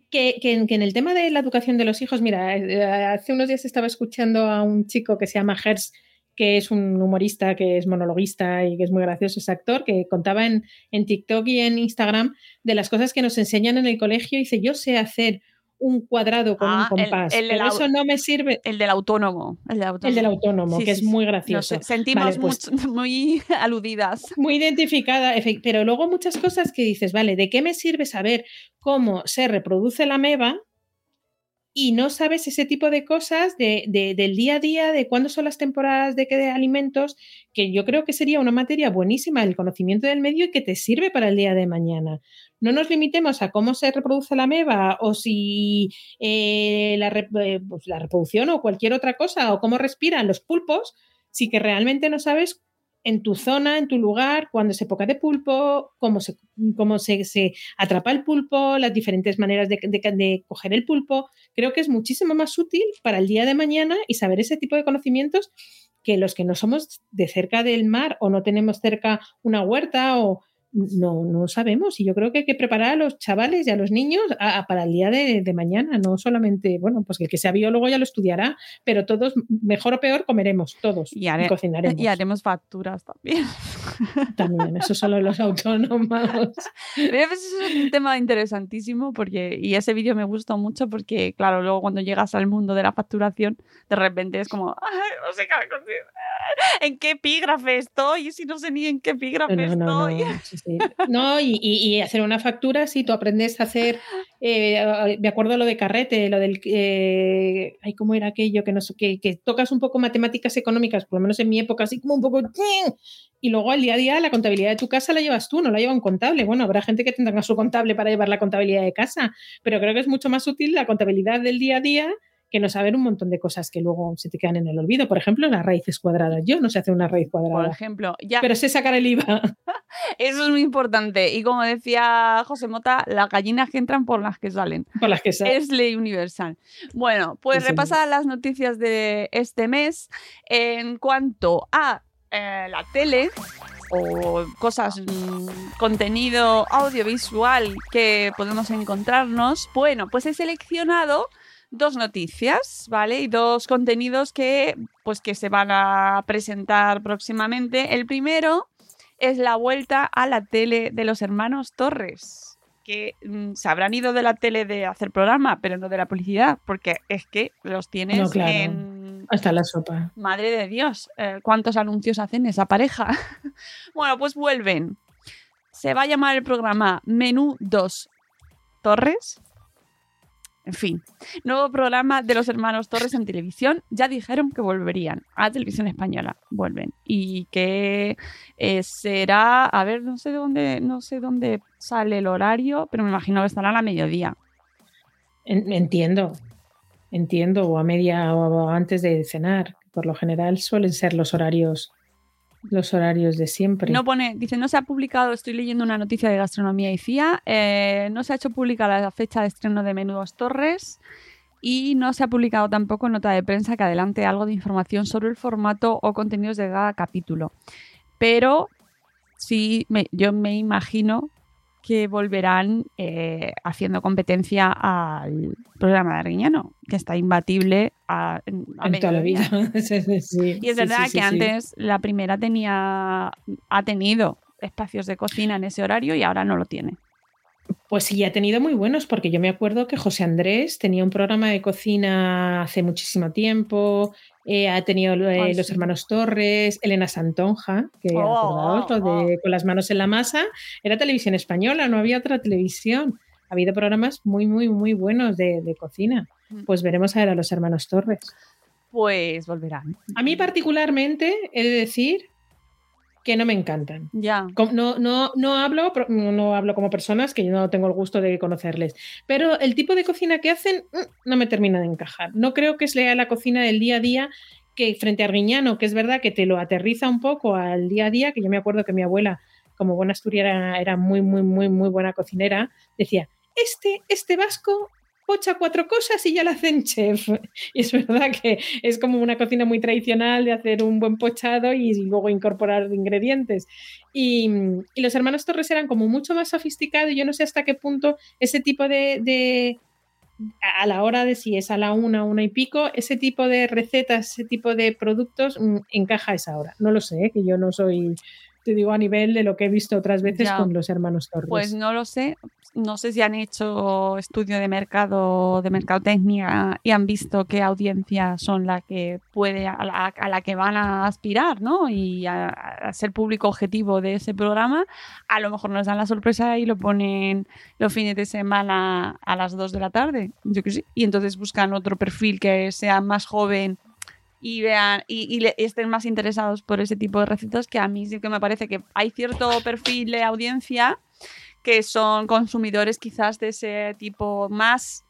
Que, en, el tema de la educación de los hijos, mira, eh, hace unos días estaba escuchando a un chico que se llama Gers, que es un humorista, que es monologuista y que es muy gracioso, es actor, que contaba en, en TikTok y en Instagram de las cosas que nos enseñan en el colegio. Y dice, yo sé hacer un cuadrado con Ah, un el- compás, el pero la- eso no me sirve. El del autónomo. El del autónomo. El del autónomo, Sí, que sí, es muy Nos gracioso. sentimos Vale, pues- muy aludidas. muy identificada, pero luego muchas cosas que dices, vale, ¿de qué me sirve saber cómo se reproduce la ameba? Y no sabes ese tipo de cosas de, de- del día a día, de cuándo son las temporadas de qué de alimentos, que yo creo que sería una materia buenísima, el conocimiento del medio y que te sirve para el día de mañana. No nos limitemos a cómo se reproduce la ameba o si eh, eh, pues la reproducción o cualquier otra cosa o cómo respiran los pulpos, si que realmente no sabes en tu zona, en tu lugar, cuándo es época de pulpo, cómo se, cómo se, se atrapa el pulpo, las diferentes maneras de- de coger el pulpo. Creo que es muchísimo más útil para el día de mañana y saber ese tipo de conocimientos que los que no somos de cerca del mar o no tenemos cerca una huerta o no, no sabemos. Y yo creo que hay que preparar a los chavales y a los niños a- a- para el día de, de mañana, no solamente, bueno, pues que el que sea biólogo ya lo estudiará, pero todos, mejor o peor, comeremos todos Y cocinaremos. Y haremos facturas también. También, eso solo los autónomos. Pero veces es un tema interesantísimo porque, y ese vídeo me gustó mucho porque, claro, luego cuando llegas al mundo de la facturación, de repente es como, "Ay, no sé qué- en qué epígrafe estoy, y si no sé ni en qué epígrafe No, no, estoy. no, sí, sí. No, y, y- y hacer una factura, si tú aprendes a hacer, eh, me acuerdo lo de carrete, lo del, eh, ay, ¿cómo era aquello? Que, no, sé, que, que tocas un poco matemáticas económicas, por lo menos en mi época, así como un poco, y luego al día a día la contabilidad de tu casa la llevas tú, no la lleva un contable. Bueno, habrá gente que tendrá su contable para llevar la contabilidad de casa, pero creo que es mucho más útil la contabilidad del día a día que no saber un montón de cosas que luego se te quedan en el olvido. Por ejemplo, las raíces cuadradas. Yo no sé hacer una raíz Por cuadrada, ejemplo, ya, pero sé sacar el IVA. eso es muy importante. Y como decía José Mota, las gallinas que entran por las que salen. por las que sa- Es ley universal. Bueno, pues Sí, señor. repasar las noticias de este mes. En cuanto a eh, la tele o cosas, mm, contenido audiovisual que podemos encontrarnos, bueno, pues he seleccionado dos noticias, ¿vale? Y dos contenidos que, pues, que se van a presentar próximamente. El primero es la vuelta a la tele de los hermanos Torres que mm, se habrán ido de la tele de hacer programa, pero no de la publicidad, porque es que los tienes No, claro. en... Hasta la sopa. Madre de Dios, eh, ¿cuántos anuncios hacen esa pareja? bueno, pues vuelven. Se va a llamar el programa Menú 2 Torres. En fin, nuevo programa de los hermanos Torres en televisión. Ya dijeron que volverían a televisión española. Vuelven. Y que eh, será, a ver, no sé de dónde, no sé dónde sale el horario, pero me imagino que estará a la mediodía. En- Entiendo, entiendo, o a media o antes de cenar. Por lo general suelen ser los horarios, los horarios de siempre. No pone, dice, no se ha publicado, estoy leyendo una noticia de gastronomía y FIA, eh, no se ha hecho pública la fecha de estreno de Menudos Torres y no se ha publicado tampoco nota de prensa que adelante algo de información sobre el formato o contenidos de cada capítulo. Pero sí, yo me imagino que volverán eh, haciendo competencia al programa de Arguiñano, que está imbatible a, a en toda la vida. Sí, sí, sí. Y es verdad sí, que antes la primera tenía, ha tenido espacios de cocina en ese horario y ahora no lo tiene. Pues sí, ha tenido muy buenos, porque yo me acuerdo que José Andrés tenía un programa de cocina hace muchísimo tiempo, eh, ha tenido eh, los hermanos Torres, Elena Santonja, que Oh, lo de con las manos en la masa, era televisión española, no había otra televisión. Ha habido programas muy, muy, muy buenos de, de cocina. Mm. Pues veremos a ver a los hermanos Torres. Pues volverán. A mí particularmente he de decir que no me encantan. Ya. No, no, no, hablo, no hablo como personas, que yo no tengo el gusto de conocerles, pero el tipo de cocina que hacen mm, no me termina de encajar. No creo que sea la cocina del día a día que frente a Arguiñano, que es verdad que te lo aterriza un poco al día a día, que yo me acuerdo que mi abuela, como buena asturiana, era muy, muy, muy, muy buena cocinera, decía, este, este vasco pocha cuatro cosas y ya la hacen chef. Y es verdad que es como una cocina muy tradicional de hacer un buen pochado y luego incorporar ingredientes. Y, los hermanos Torres eran como mucho más sofisticados. Yo no sé hasta qué punto ese tipo de, de- a la hora de si es a la una, una y pico, ese tipo de recetas, ese tipo de productos mm, encaja a esa hora. No lo sé, ¿eh? que yo no soy, te digo, a nivel de lo que he visto otras veces Ya. con los hermanos Torres. Pues no lo sé. No sé si han hecho estudio de mercado, de mercadotecnia y han visto qué audiencias son la que puede, a la, a la que van a aspirar, ¿no? Y a, a ser público objetivo de ese programa. A lo mejor nos dan la sorpresa y lo ponen los fines de semana a las 2 de la tarde. Yo que sí. Y entonces buscan otro perfil que sea más joven y vean y, estén más interesados por ese tipo de recetas que a mí sí que me parece que hay cierto perfil de audiencia que son consumidores quizás de ese tipo más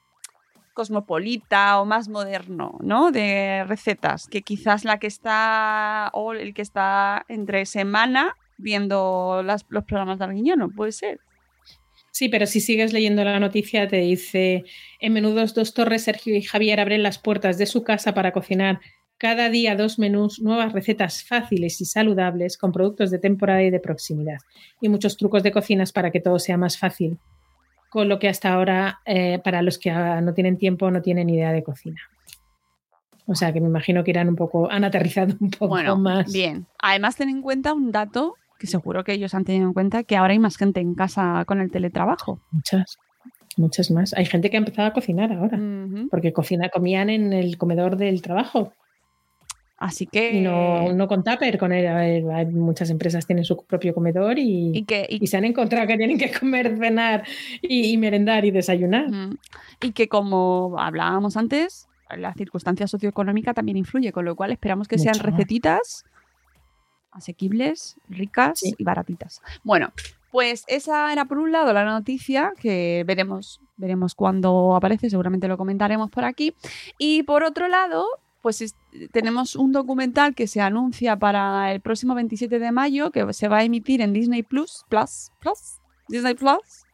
cosmopolita o más moderno, ¿no? De recetas, que quizás la que está o el que está entre semana viendo los programas de Arguiñano, puede ser. Sí, pero si sigues leyendo la noticia te dice, en Menudos Dos Torres, Sergio y Javier abren las puertas de su casa para cocinar cada día dos menús, nuevas recetas fáciles y saludables con productos de temporada y de proximidad y muchos trucos de cocinas para que todo sea más fácil, con lo que hasta ahora eh, para los que ah, no tienen tiempo no tienen idea de cocina. O sea que me imagino que irán un poco, han aterrizado un poco Bueno, más. bien. Además, ten en cuenta un dato que seguro que ellos han tenido en cuenta, que ahora hay más gente en casa con el teletrabajo. Muchas, muchas más. Hay gente que ha empezado a cocinar ahora. Porque cocina, comían en el comedor del trabajo Así que... y no, no con tupper, con hay muchas empresas tienen su propio comedor y, y que, y y se han encontrado que tienen que comer, cenar y, merendar y desayunar. Y que como hablábamos antes, la circunstancia socioeconómica también influye, con lo cual esperamos que sean Mucho. recetitas asequibles, ricas Sí. y baratitas. Bueno, pues esa era por un lado la noticia que veremos, veremos cuando aparece, seguramente lo comentaremos por aquí. Y por otro lado, pues es- tenemos un documental que se anuncia para el próximo 27 de mayo, que se va a emitir en Disney Plus, Plus, Plus, Disney Plus.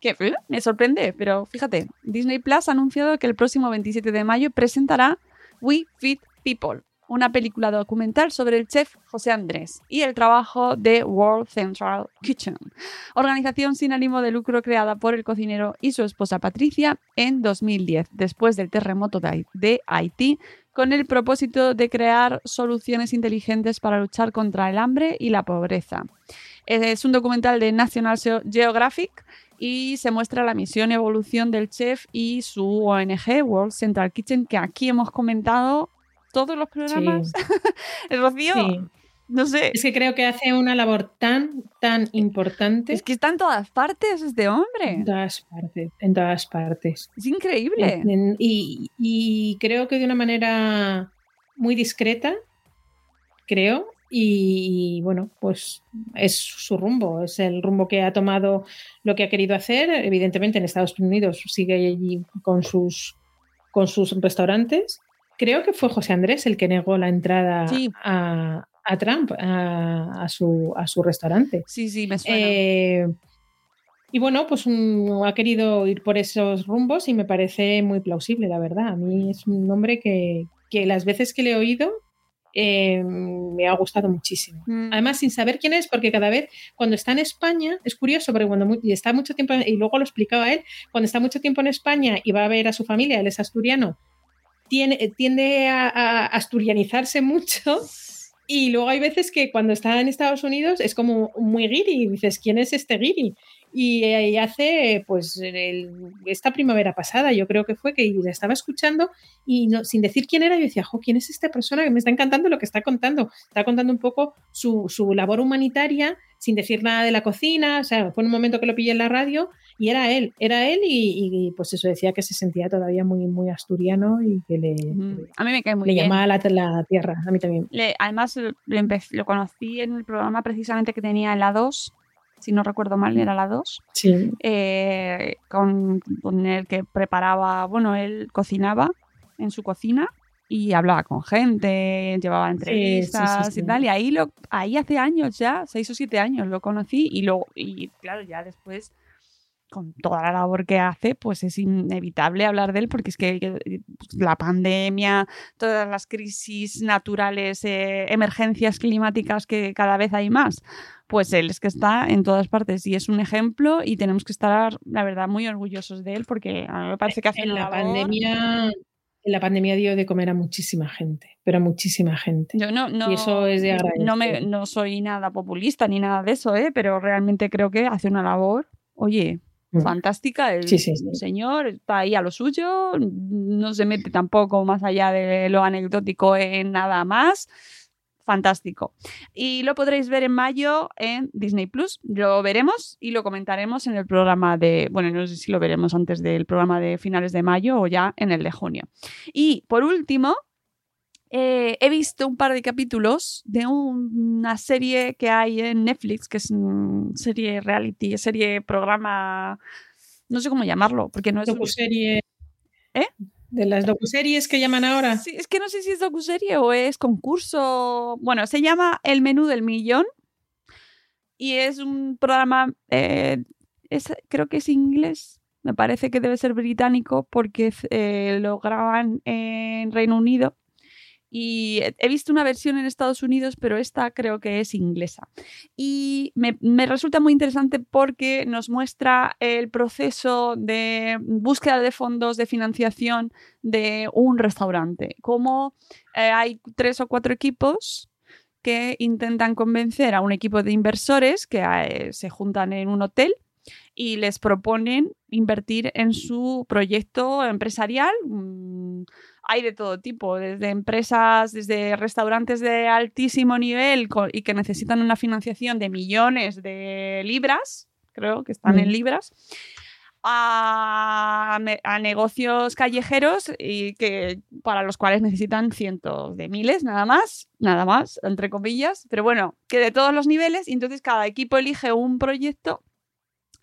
Que eh, me sorprende, pero fíjate, Disney Plus ha anunciado que el próximo 27 de mayo presentará We Feed People, una película documental sobre el chef José Andrés y el trabajo de World Central Kitchen, organización sin ánimo de lucro creada por el cocinero y su esposa Patricia en 2010, después del terremoto de Haití, con el propósito de crear soluciones inteligentes para luchar contra el hambre y la pobreza. Es un documental de National Geo- Geographic y se muestra la misión y evolución del chef y su ONG, World Central Kitchen, que aquí hemos comentado todos los programas. El Rocío, Sí. No sé, Es que creo que hace una labor tan, tan importante es que está en todas partes este en hombre. todas partes. En todas partes. Es increíble. En- y, y creo que de una manera muy discreta, creo, y, bueno, pues es su rumbo, es el rumbo que ha tomado lo que ha querido hacer. Evidentemente en Estados Unidos sigue allí con sus, con sus restaurantes. Creo que fue José Andrés el que negó la entrada Sí. a, a Trump a, a su, a su restaurante. Sí, sí, me suena. Eh, y bueno, pues ha querido ir por esos rumbos y me parece muy plausible, la verdad. A mí es un nombre que, que las veces que le he oído eh, me ha gustado muchísimo. Mm. Además, sin saber quién es, porque cada vez cuando está en España, es curioso, porque cuando y está mucho tiempo, y luego lo explicaba él, cuando está mucho tiempo en España y va a ver a su familia, él es asturiano, tiene, eh, tiende a, a asturianizarse mucho. Y luego hay veces que cuando está en Estados Unidos es como muy guiri, dices, ¿quién es este guiri? Y, eh, y hace, pues, esta primavera pasada, yo creo que fue que la estaba escuchando y no, sin decir quién era, yo decía, jo, ¿quién es esta persona que me está encantando lo que está contando? Está contando un poco su, su labor humanitaria, sin decir nada de la cocina, o sea, fue un momento que lo pillé en la radio y era él, era él y, y, pues eso decía que se sentía todavía muy, muy asturiano y que le, Mm, A mí me cae muy le bien. llamaba la, la tierra, a mí también. Le- además, lo, lo conocí en el programa precisamente que tenía en la 2, si no recuerdo mal, era la 2, Sí, eh, con, con el que preparaba, bueno, él cocinaba en su cocina y hablaba con gente, llevaba entrevistas sí, sí. y tal, y ahí, lo, ahí hace años ya, seis o siete años lo conocí y, lo, y claro, ya después con toda la labor que hace, pues es inevitable hablar de él porque es que eh, la pandemia, todas las crisis naturales, eh, emergencias climáticas que cada vez hay más, pues él es que está en todas partes y es un ejemplo y tenemos que estar, la verdad, muy orgullosos de él porque a mí me parece que hace en una la labor- pandemia en la pandemia dio de comer a muchísima gente, pero a muchísima gente. Yo no, no, Y eso es de agradecer. no, me, no soy nada populista ni nada de eso, ¿eh? pero realmente creo que hace una labor, oye. Fantástica. El Sí, sí, sí. señor está ahí a lo suyo, no se mete tampoco más allá de lo anecdótico en nada más. Fantástico. Y lo podréis ver en mayo en Disney Plus. Lo veremos y lo comentaremos en el programa de. Bueno, no sé si lo veremos antes del programa de finales de mayo o ya en el de junio. Y por último, eh, he visto un par de capítulos de un- una serie que hay en Netflix, que es una serie reality, serie programa, no sé cómo llamarlo, porque no es... Docuserie. ¿Eh? De las docuseries que llaman ahora. Sí, es que no sé si es docuserie o es concurso. Bueno, se llama El Menú del Millón y es un programa, eh, es- creo que es inglés, me parece que debe ser británico porque eh, lo graban en Reino Unido y he- visto una versión en Estados Unidos, pero esta creo que es inglesa. Y me, me resulta muy interesante porque nos muestra el proceso de búsqueda de fondos de financiación de un restaurante. Cómo eh, hay tres o cuatro equipos que intentan convencer a un equipo de inversores que eh, se juntan en un hotel y les proponen invertir en su proyecto empresarial. Mm, hay de todo tipo, desde empresas, desde restaurantes de altísimo nivel y que necesitan una financiación de millones de libras, creo que están en libras, a, a negocios callejeros y que para los cuales necesitan cientos de miles, nada más, nada más, entre comillas, pero bueno, que de todos los niveles, y entonces cada equipo elige un proyecto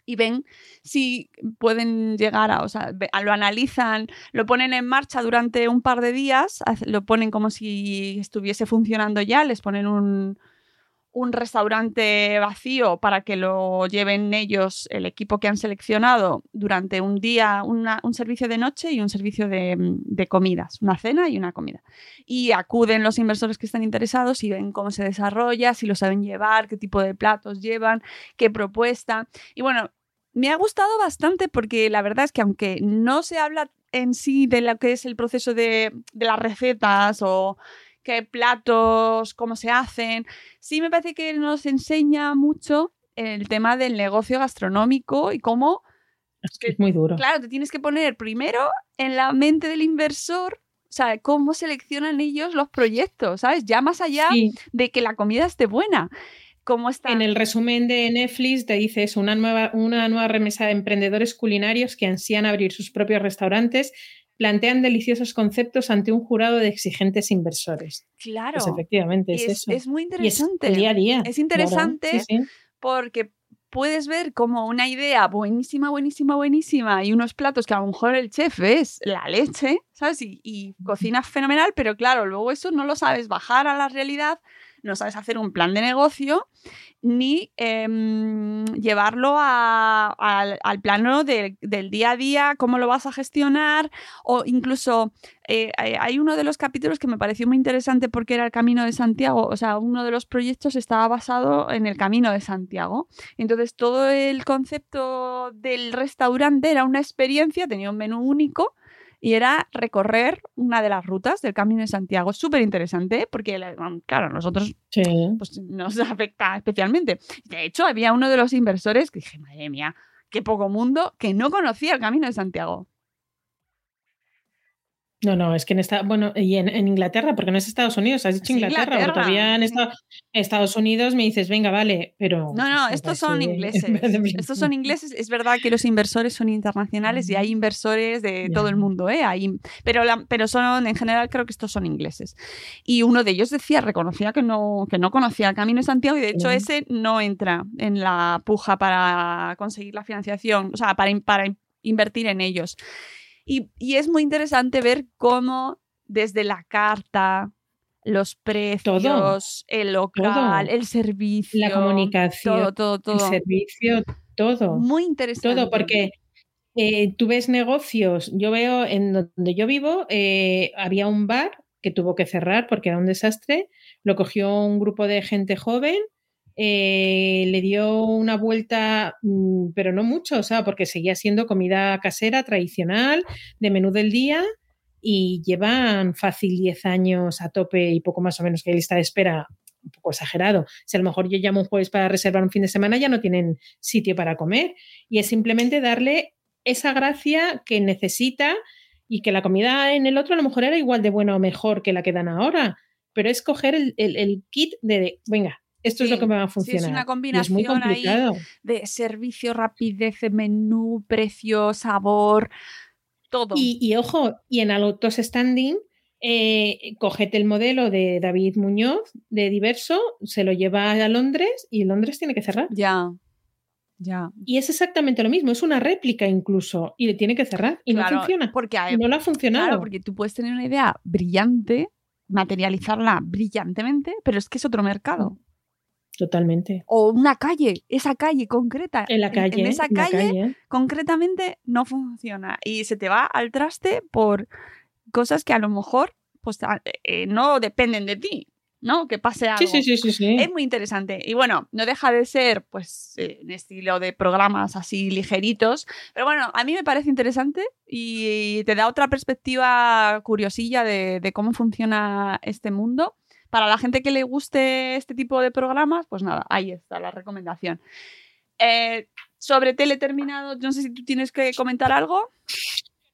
y ven si pueden llegar a, o sea, lo analizan, lo ponen en marcha durante un par de días, lo ponen como si estuviese funcionando ya, les ponen un, un restaurante vacío para que lo lleven ellos, el equipo que han seleccionado, durante un día, un servicio de noche y un servicio de, de comidas, una cena y una comida. Y acuden los inversores que están interesados y ven cómo se desarrolla, si lo saben llevar, qué tipo de platos llevan, qué propuesta. Y bueno, me ha gustado bastante porque la verdad es que aunque no se habla en sí de lo que es el proceso de las recetas o qué platos, cómo se hacen, sí me parece que nos enseña mucho el tema del negocio gastronómico y cómo, Es que es muy duro. claro, te tienes que poner primero en la mente del inversor, o sea, cómo seleccionan ellos los proyectos, ¿sabes? Ya más allá Sí, de que la comida esté buena. ¿Cómo está? en el resumen de Netflix te dice es una nueva, una nueva remesa de emprendedores culinarios que ansían abrir sus propios restaurantes, plantean deliciosos conceptos ante un jurado de exigentes inversores. Claro. Pues efectivamente es, es, eso. es muy Y es interesante. día a día. Es interesante claro, sí, sí. porque puedes ver como una idea buenísima, buenísima, buenísima y unos platos que a lo mejor el chef es la leche, ¿sabes? Y, y cocina fenomenal, pero claro, luego eso no lo sabes bajar a la realidad no sabes hacer un plan de negocio ni em, llevarlo a- al, plano de- del día a día, cómo lo vas a gestionar o incluso eh, hay hay uno de los capítulos que me pareció muy interesante porque era el Camino de Santiago, o sea, uno de los proyectos estaba basado en el Camino de Santiago. Entonces todo el concepto del restaurante era una experiencia, tenía un menú único y era recorrer una de las rutas del Camino de Santiago. Súper interesante porque, la- claro, a nosotros Sí. pues, nos afecta especialmente. De hecho, había uno de los inversores que dije, madre mía, qué poco mundo, que no conocía el Camino de Santiago. No, no, es que en esta, bueno, y en, en Inglaterra, porque no es Estados Unidos, has dicho Inglaterra, Inglaterra, todavía en. Esta- Estados Unidos me dices, venga, vale, pero. No, no, me estos son ingleses. Estos son ingleses. Es verdad que los inversores son internacionales y hay inversores de todo el mundo, ¿eh? Hay, pero, la- pero son, en general, creo que estos son ingleses. Y uno de ellos decía, reconocía que no, que no conocía el Camino de Santiago y de hecho ese no entra en la puja para conseguir la financiación, o sea, para, para in- invertir en ellos. Y, y es muy interesante ver cómo desde la carta, los precios, el local, Todo. el servicio, La comunicación, todo, todo, todo. El servicio, todo. Muy interesante. Todo, porque eh, tú ves negocios, yo veo en donde yo vivo, eh, había un bar que tuvo que cerrar porque era un desastre, lo cogió un grupo de gente joven, eh, le dio una vuelta, mm, pero no mucho, o sea, porque seguía siendo comida casera, tradicional, de menú del día, y llevan fácil 10 años a tope y poco más o menos que hay lista de espera un poco exagerado. Si a lo mejor yo llamo un jueves para reservar un fin de semana, ya no tienen sitio para comer. Y es simplemente darle esa gracia que necesita y que la comida en el otro a lo mejor era igual de buena o mejor que la que dan ahora. Pero es coger el, el- el kit de, venga, esto Sí, es lo que me va a sí, es funcionar. una es muy combinación ahí complicado. de servicio, rapidez, de menú, precio, sabor, todo. Y, y ojo, y en Auto Standing, eh, cogete el modelo de David Muñoz de Diverso, se lo lleva a Londres y Londres tiene que cerrar. Ya, ya. Y es exactamente lo mismo, es una réplica incluso, y le tiene que cerrar y Claro, no funciona. Porque no lo ha funcionado. Claro, porque tú puedes tener una idea brillante, materializarla brillantemente, pero es que es otro mercado. Totalmente. O una calle, esa calle concreta. En la calle. En, esa en la calle, calle. concretamente no funciona. Y se te va al traste por cosas que a lo mejor pues, eh, no dependen de ti, ¿no? Que pase algo. Sí, sí, sí, sí, sí. Es muy interesante. Y bueno, no deja de ser, pues, eh, en estilo de programas así ligeritos. Pero bueno, a mí me parece interesante y te da otra perspectiva curiosilla de, de cómo funciona este mundo. Para la gente que le guste este tipo de programas, pues nada, ahí está la recomendación. Eh, sobre tele terminado, no sé si tú tienes que comentar algo.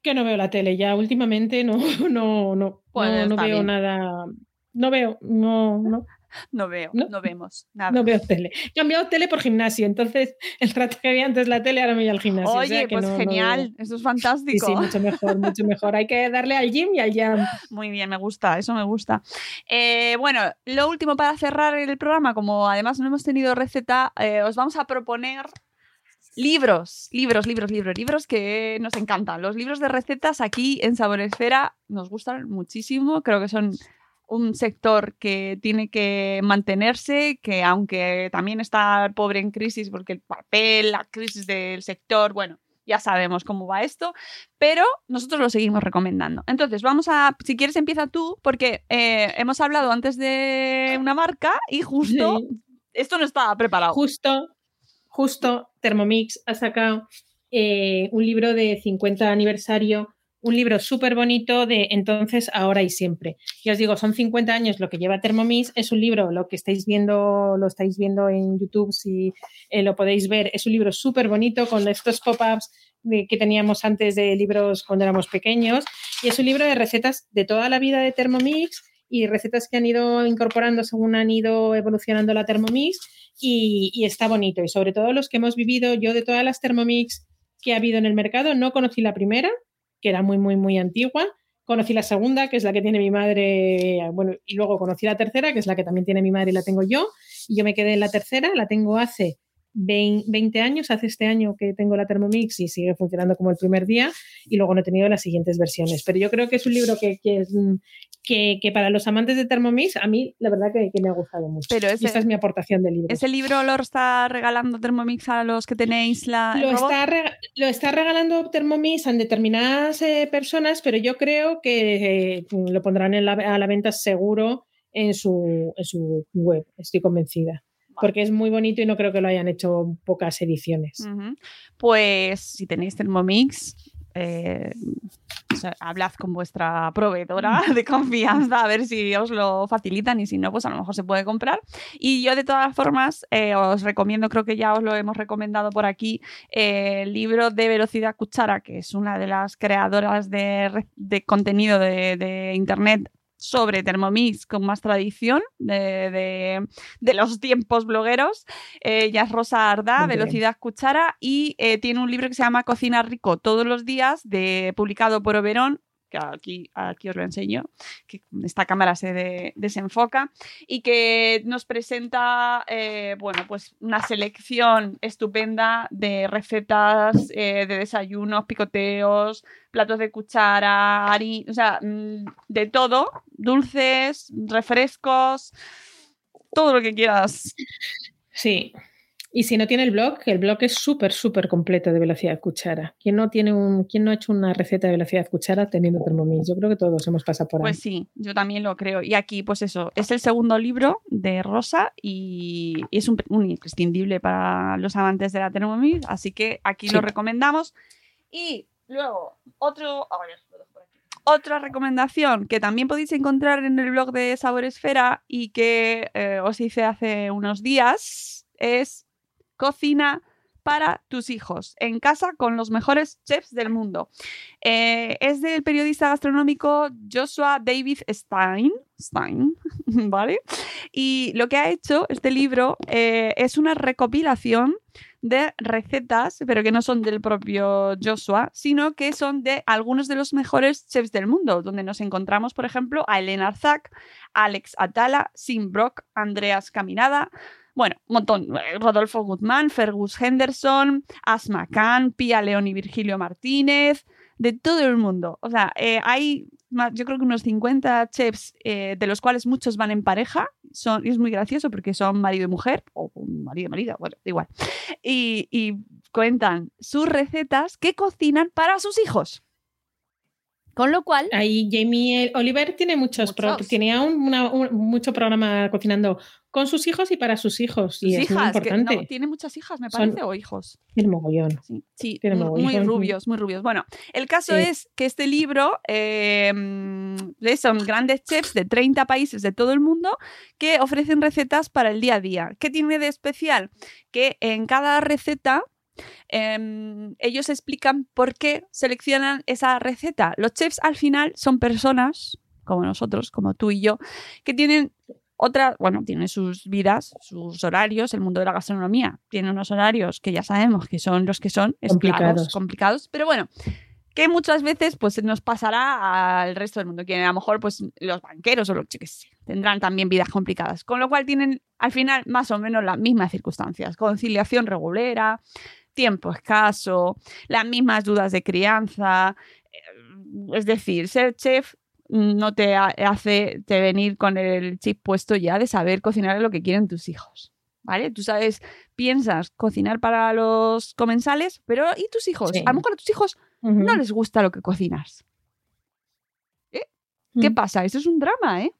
Que no veo la tele ya, últimamente no, no, no, Pues no, no veo bien. nada. No veo, no, no, No veo, no, No. vemos nada. no veo tele. He cambiado tele por gimnasio, entonces el rato que había antes la tele ahora me voy al gimnasio. o Oye, sea que pues no- genial, eso es fantástico. sí, mucho mejor, mucho mejor. Hay que darle al gym y al jam. Muy bien, me gusta, eso me gusta. Eh, bueno, lo último para cerrar el programa, como además no hemos tenido receta, eh, os vamos a proponer libros, libros, libros, libros, libros que nos encantan. Los libros de recetas aquí en Saboresfera nos gustan muchísimo, creo que son un sector que tiene que mantenerse, que aunque también está pobre en crisis porque el papel, la crisis del sector, bueno, ya sabemos cómo va esto, pero nosotros lo seguimos recomendando. Entonces, vamos a, si quieres empieza tú, porque eh, hemos hablado antes de una marca y justo Sí. esto no estaba preparado. Justo, justo Thermomix ha sacado eh, un libro de 50 aniversario, un libro súper bonito de entonces, ahora y siempre. Y os digo, son 50 años lo que lleva Thermomix, es un libro, lo que estáis viendo, lo estáis viendo en YouTube, si eh, lo podéis ver, es un libro súper bonito con estos pop-ups que teníamos antes de libros cuando éramos pequeños. Y es un libro de recetas de toda la vida de Thermomix y recetas que han ido incorporando según han ido evolucionando la Thermomix y, y está bonito. Y sobre todo los que hemos vivido, yo de todas las Thermomix que ha habido en el mercado, no conocí la primera, que era muy, muy, muy antigua. Conocí la segunda, que es la que tiene mi madre, bueno, y luego conocí la tercera, que es la que también tiene mi madre y la tengo yo. Y yo me quedé en la tercera, la tengo hace 20 años, hace este año que tengo la Thermomix y sigue funcionando como el primer día y luego no he tenido las siguientes versiones. Pero yo creo que es un libro que, que mm, que, que para los amantes de Thermomix, a mí la verdad que, que me ha gustado mucho. Pero ese- esta es mi aportación del libro. ¿Ese libro lo está regalando Thermomix a los que tenéis la. Lo está, rega- lo está regalando Thermomix a determinadas eh, personas, pero yo creo que eh, lo pondrán en la- a la venta seguro en su, en su web, estoy convencida. Porque es muy bonito y no creo que lo hayan hecho pocas ediciones. Pues si tenéis Thermomix, eh, hablad con vuestra proveedora de confianza a ver si os lo facilitan y si no, pues a lo mejor se puede comprar. Y yo de todas formas eh, os recomiendo, creo que ya os lo hemos recomendado por aquí, eh, el libro de Velocidad Cuchara, que es una de las creadoras de, de contenido de Internet sobre Thermomix con más tradición de, de- de los tiempos blogueros. Eh, ella es Rosa Muy bien. Velocidad Cuchara, y eh, tiene un libro que se llama Cocina Rico todos los días, de, publicado por Oberón, que aquí, aquí os lo enseño, que esta cámara se de- desenfoca, y que nos presenta, eh, bueno, pues una selección estupenda de recetas eh, de desayunos, picoteos, platos de cuchara, harina, o sea, mm, de todo, dulces, refrescos, todo lo que quieras. Sí. Y si no tiene el blog, el blog es súper, súper completo de velocidad cuchara. ¿Quién no, tiene un, ¿Quién no ha hecho una receta de velocidad cuchara teniendo Thermomix? Yo creo que todos hemos pasado por ahí. Pues sí, yo también lo creo. Y aquí, pues eso, es el segundo libro de Rosa y y es un, un imprescindible para los amantes de la Thermomix, así que aquí Sí. lo recomendamos. Y luego, otro... lo dejo por aquí. Otra recomendación que también podéis encontrar en el blog de Sabor Esfera y que eh, os hice hace unos días es Cocina para tus hijos, en casa con los mejores chefs del mundo. Eh, es del periodista gastronómico Joshua David Stein, Stein, ¿vale? Y lo que ha hecho este libro eh, es una recopilación de recetas, pero que no son del propio Joshua, sino que son de algunos de los mejores chefs del mundo, donde nos encontramos, por ejemplo, a Elena Arzak, Alex Atala, Sim Brock, Andreas Caminada, bueno, un montón. eh, Rodolfo Guzmán, Fergus Henderson, Asma Khan, Pia León y Virgilio Martínez, de todo el mundo. O sea, eh, hay más- yo creo que unos 50 chefs, eh, de los cuales muchos van en pareja. Son, y es muy gracioso porque son marido y mujer, o marido y marido, bueno, igual. Y cuentan sus recetas que cocinan para sus hijos. Con lo cual, Ahí Jamie Oliver tiene muchos, pro- Muchos. tenía un, una- un- mucho programa cocinando con sus hijos y para sus hijos. Y sus es muy hijas, que importante. no, tiene muchas hijas, me Son- parece, o hijos. El mogollón. Sí, sí, Tiene mu- muy mogollón. rubios, muy rubios. Bueno, el caso Sí. es que este libro eh, mm, son grandes chefs de 30 países de todo el mundo que ofrecen recetas para el día a día. ¿Qué tiene de especial? Que en cada receta em, ellos explican por qué seleccionan esa receta. Los chefs al final son personas, como nosotros, como tú y yo, que tienen otra, bueno, tienen sus vidas, sus horarios, el mundo de la gastronomía tiene unos horarios que ya sabemos que son los que son, Complicados. complicados, pero bueno, que muchas veces pues nos pasará al resto del mundo, que a lo mejor pues los banqueros o los qué sé, tendrán también vidas complicadas, con lo cual tienen al final más o menos las mismas circunstancias, conciliación regulera, tiempo escaso, las mismas dudas de crianza, eh, es decir, ser chef no te ha- hace te venir con el chip puesto ya de saber cocinar lo que quieren tus hijos. ¿Vale? Tú sabes, piensas cocinar para los comensales, pero ¿y tus hijos? Sí. A lo mejor a tus hijos no les gusta lo que cocinas. ¿Qué Mm. pasa? Eso es un drama, ¿eh?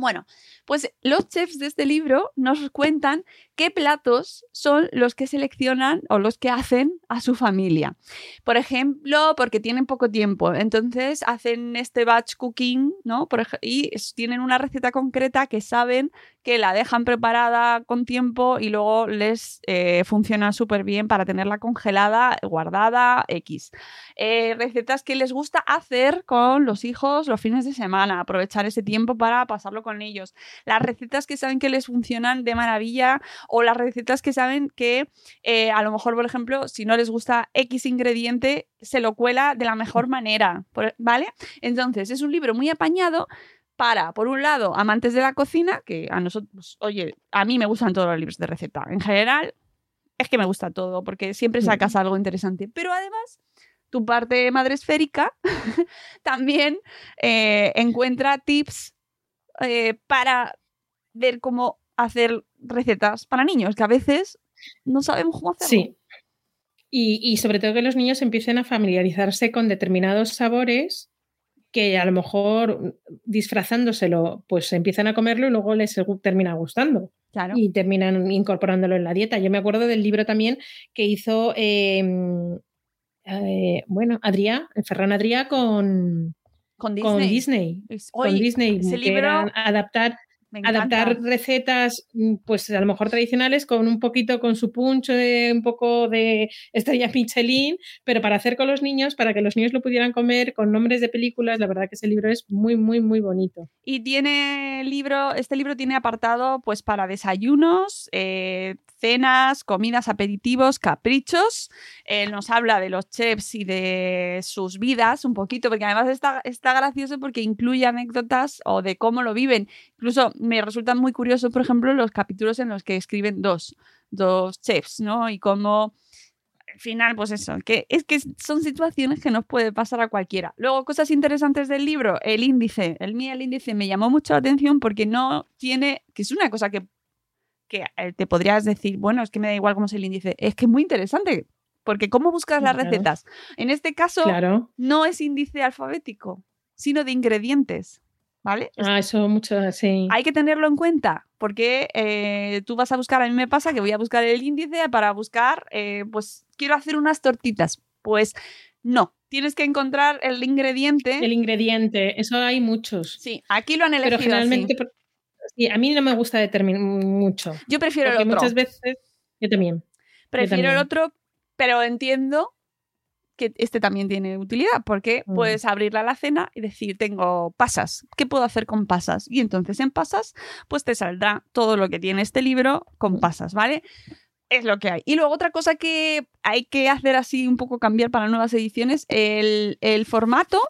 Bueno, pues los chefs de este libro nos cuentan qué platos son los que seleccionan o los que hacen a su familia. Por ejemplo, porque tienen poco tiempo, entonces hacen este batch cooking, ¿no? Por y tienen una receta concreta que saben que la dejan preparada con tiempo y luego les eh, funciona súper bien para tenerla congelada, guardada, X. Eh, recetas que les gusta hacer con los hijos los fines de semana, aprovechar ese tiempo para pasarlo con ellos. Las recetas que saben que les funcionan de maravilla o las recetas que saben que eh, a lo mejor, por ejemplo, si no les gusta X ingrediente, se lo cuela de la mejor manera, ¿vale? Entonces, es un libro muy apañado para, por un lado, amantes de la cocina, que a nosotros, oye, a mí me gustan todos los libros de receta. En general, es que me gusta todo, porque siempre sacas algo interesante. Pero además, tu parte madre esférica, también eh, encuentra tips eh, para ver cómo hacer recetas para niños, que a veces no sabemos cómo hacerlo. Sí. Y, y sobre todo que los niños empiecen a familiarizarse con determinados sabores que a lo mejor disfrazándoselo, pues empiezan a comerlo y luego les termina gustando. Claro. Y terminan incorporándolo en la dieta. Yo me acuerdo del libro también que hizo, eh, eh, bueno, Adrià, Ferran Adrià con, con Disney. con Disney. Con Disney, que libro adaptar me adaptar recetas, mm, pues a lo mejor tradicionales, con un poquito, con su punch de un poco de estrella Michelin, pero para hacer con los niños, para que los niños lo pudieran comer con nombres de películas, la verdad que ese libro es muy, muy, muy bonito. Y tiene libro, este libro tiene apartado pues para desayunos, eh, cenas, comidas, aperitivos, caprichos. Él nos habla de los chefs y de sus vidas un poquito, porque además está, está gracioso porque incluye anécdotas o de cómo lo viven. Incluso me resultan muy curiosos, por ejemplo, los capítulos en los que escriben dos, dos chefs, ¿no? Y cómo al final, pues eso, que es que son situaciones que nos puede pasar a cualquiera. Luego, cosas interesantes del libro, el índice, el mío, el índice me llamó mucho la atención porque no tiene, que es una cosa que, que eh, te podrías decir, bueno, es que me da igual cómo es el índice, es que es muy interesante, porque cómo buscas las Claro. recetas. En este caso, Claro. no es índice alfabético, sino de ingredientes, ¿vale? Ah, eso mucho, sí. hay que tenerlo en cuenta porque eh, tú vas a buscar, a mí me pasa que voy a buscar el índice para buscar, eh, pues quiero hacer unas tortitas. Pues no, tienes que encontrar el ingrediente. El ingrediente, eso hay muchos. Sí, aquí lo han elegido Pero generalmente, así. Sí, a mí no me gusta determinar mucho. Yo prefiero el otro. muchas veces, yo también. prefiero el también. otro, pero entiendo que este también tiene utilidad porque Mm. puedes abrir la alacena y decir, tengo pasas, ¿qué puedo hacer con pasas? Y entonces en pasas, pues te saldrá todo lo que tiene este libro con Mm. pasas, ¿vale? Es lo que hay. Y luego otra cosa que hay que hacer así un poco cambiar para nuevas ediciones, el, el formato,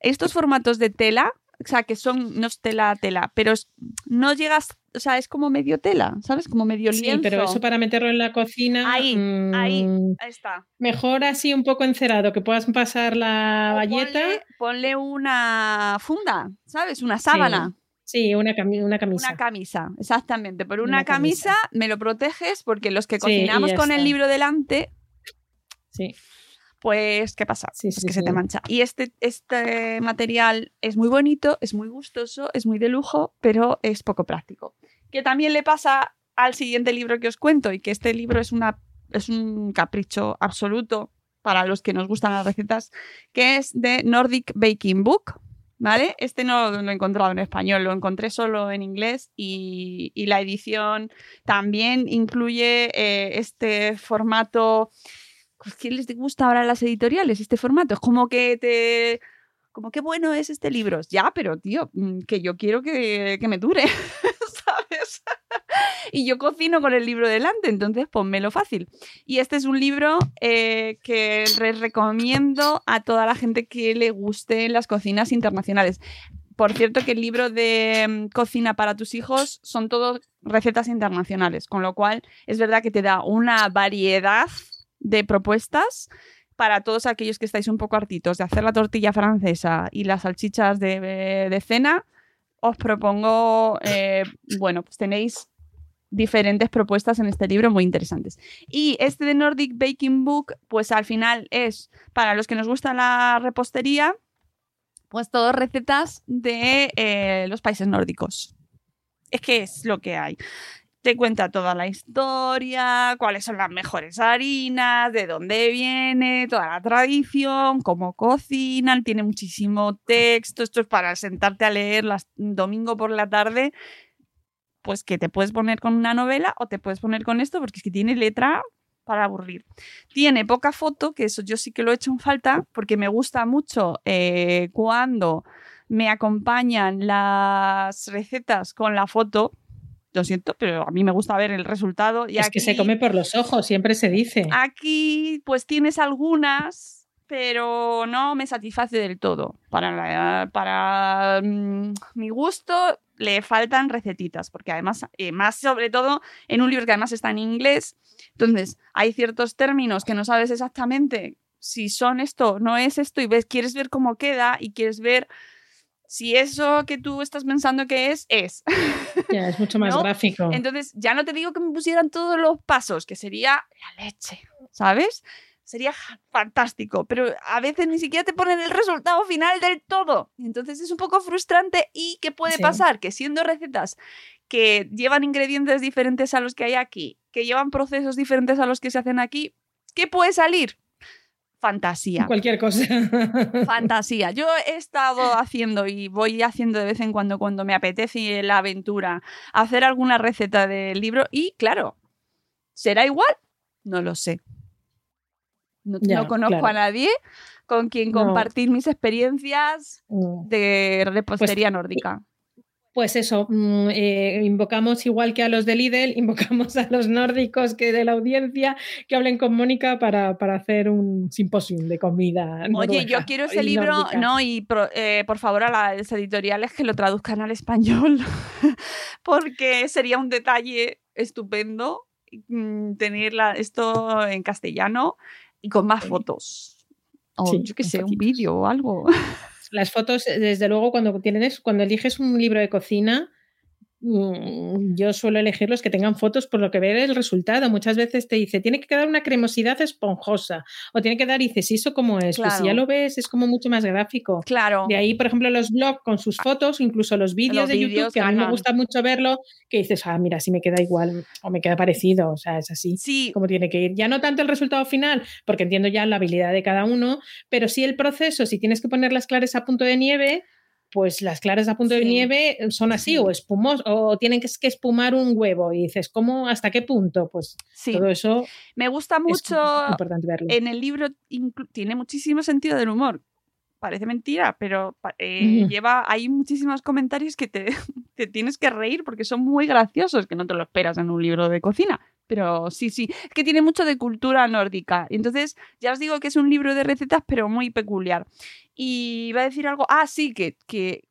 estos formatos de tela, o sea, que son, no es tela a tela, pero es- no llegas, o sea, es como medio tela, ¿sabes? Como medio Sí, lienzo. pero eso para meterlo en la cocina. Ahí, ahí. mm, Ahí está. Mejor así un poco encerado, que puedas pasar la O valleta. Ponle, ponle una funda, ¿sabes? Una sábana. Sí, una, cami- una camisa. Una camisa, exactamente. Por una, Una camisa. camisa. me lo proteges porque los que Sí, cocinamos con el libro delante, sí. Pues, ¿qué pasa? Sí, Pues sí, que se te mancha. Y este, este material es muy bonito, es muy gustoso, es muy de lujo, pero es poco práctico. Que también le pasa al siguiente libro que os cuento y que este libro es, una, es un capricho absoluto para los que nos gustan las recetas, que es de Nordic Baking Book. ¿Vale? Este no lo he encontrado en español, lo encontré solo en inglés y, y la edición también incluye eh, este formato. ¿Qué les gusta ahora a las editoriales este formato? Es como que te. Como qué bueno es este libro. Ya, pero tío, mm, que yo quiero que, que me dure, ¿sabes? y yo cocino con el libro delante, entonces ponmelo fácil. Y este es un libro eh, que les recomiendo a toda la gente que le guste las cocinas internacionales. Por cierto, que el libro de mm, cocina para tus hijos son todos recetas internacionales, con lo cual es verdad que te da una variedad de propuestas para todos aquellos que estáis un poco hartitos de hacer la tortilla francesa y las salchichas de, de cena. Os propongo, eh, bueno, pues tenéis diferentes propuestas en este libro muy interesantes. Y este de Nordic Baking Book, pues al final es para los que nos gusta la repostería, pues todas recetas de eh, los países nórdicos. Es que es lo que hay. Te cuenta toda la historia, cuáles son las mejores harinas, de dónde viene, toda la tradición, cómo cocinan, tiene muchísimo texto. Esto es para sentarte a leer las, domingo por la tarde pues que te puedes poner con una novela o te puedes poner con esto, porque es que tiene letra para aburrir. Tiene poca foto, que eso yo sí que lo he hecho en falta, porque me gusta mucho eh, cuando me acompañan las recetas con la foto. Lo siento, pero a mí me gusta ver el resultado. Y es que se come por los ojos, siempre se dice. Aquí, pues tienes algunas, pero no me satisface del todo. Para, la- para mm, mi gusto, le faltan recetitas, porque además, eh, más sobre todo en un libro que además está en inglés, entonces hay ciertos términos que no sabes exactamente si son esto, no es esto, y ves, quieres ver cómo queda y quieres ver si eso que tú estás pensando que es, es. Ya, es mucho más ¿No? gráfico. Entonces, ya no te digo que me pusieran todos los pasos, que sería la leche, ¿sabes? Sería fantástico, pero a veces ni siquiera te ponen el resultado final del todo. Entonces es un poco frustrante y ¿qué puede Sí. pasar? Que siendo recetas que llevan ingredientes diferentes a los que hay aquí, que llevan procesos diferentes a los que se hacen aquí, ¿qué puede salir? Fantasía. Cualquier cosa. Fantasía. Yo he estado haciendo y voy haciendo de vez en cuando cuando me apetece la aventura hacer alguna receta del libro y claro, ¿será igual? No lo sé. No, Ya, no conozco claro. a nadie con quien No. compartir mis experiencias Mm. de repostería nórdica. Pues eso, mm, eh, invocamos igual que a los de Lidl, invocamos a los nórdicos que de la audiencia que hablen con Mónica para, para hacer un simposium de comida. Oye, yo quiero ese libro, nórdica. no, y pro- eh, por favor a las editoriales que lo traduzcan al español, porque sería un detalle estupendo mm, tener la- esto en castellano y con más fotos. O Sí, yo qué sé, un vídeo o algo. Las fotos, eh, desde luego, cuando tienes, cuando eliges un libro de cocina, yo suelo elegir los que tengan fotos por lo que ver el resultado. Muchas veces te dice, tiene que quedar una cremosidad esponjosa, o tiene que dar, y dices, ¿y eso cómo es? Pues si ya lo ves, es como mucho más gráfico. Claro. De ahí, por ejemplo, los blogs con sus fotos, incluso los vídeos Los de YouTube, que a mí me gusta mucho verlo, que dices, ah, mira, si me queda igual o me queda parecido, o sea, es así Sí, como tiene que ir. Ya no tanto el resultado final, porque entiendo ya la habilidad de cada uno, pero sí el proceso, si tienes que poner las clares a punto de nieve, pues las claras a punto de nieve son así, Sí. o espumos, o tienen que, que espumar un huevo, y dices, ¿cómo? ¿Hasta qué punto? Pues sí. todo eso Me gusta es mucho. importante verlo. En el libro tiene muchísimo sentido del humor. Parece mentira, pero eh, lleva hay muchísimos comentarios que te, te tienes que reír porque son muy graciosos, que no te lo esperas en un libro de cocina. Pero sí, sí, es que tiene mucho de cultura nórdica. Entonces, ya os digo que es un libro de recetas, pero muy peculiar. Y iba a decir algo, ah, sí, que, que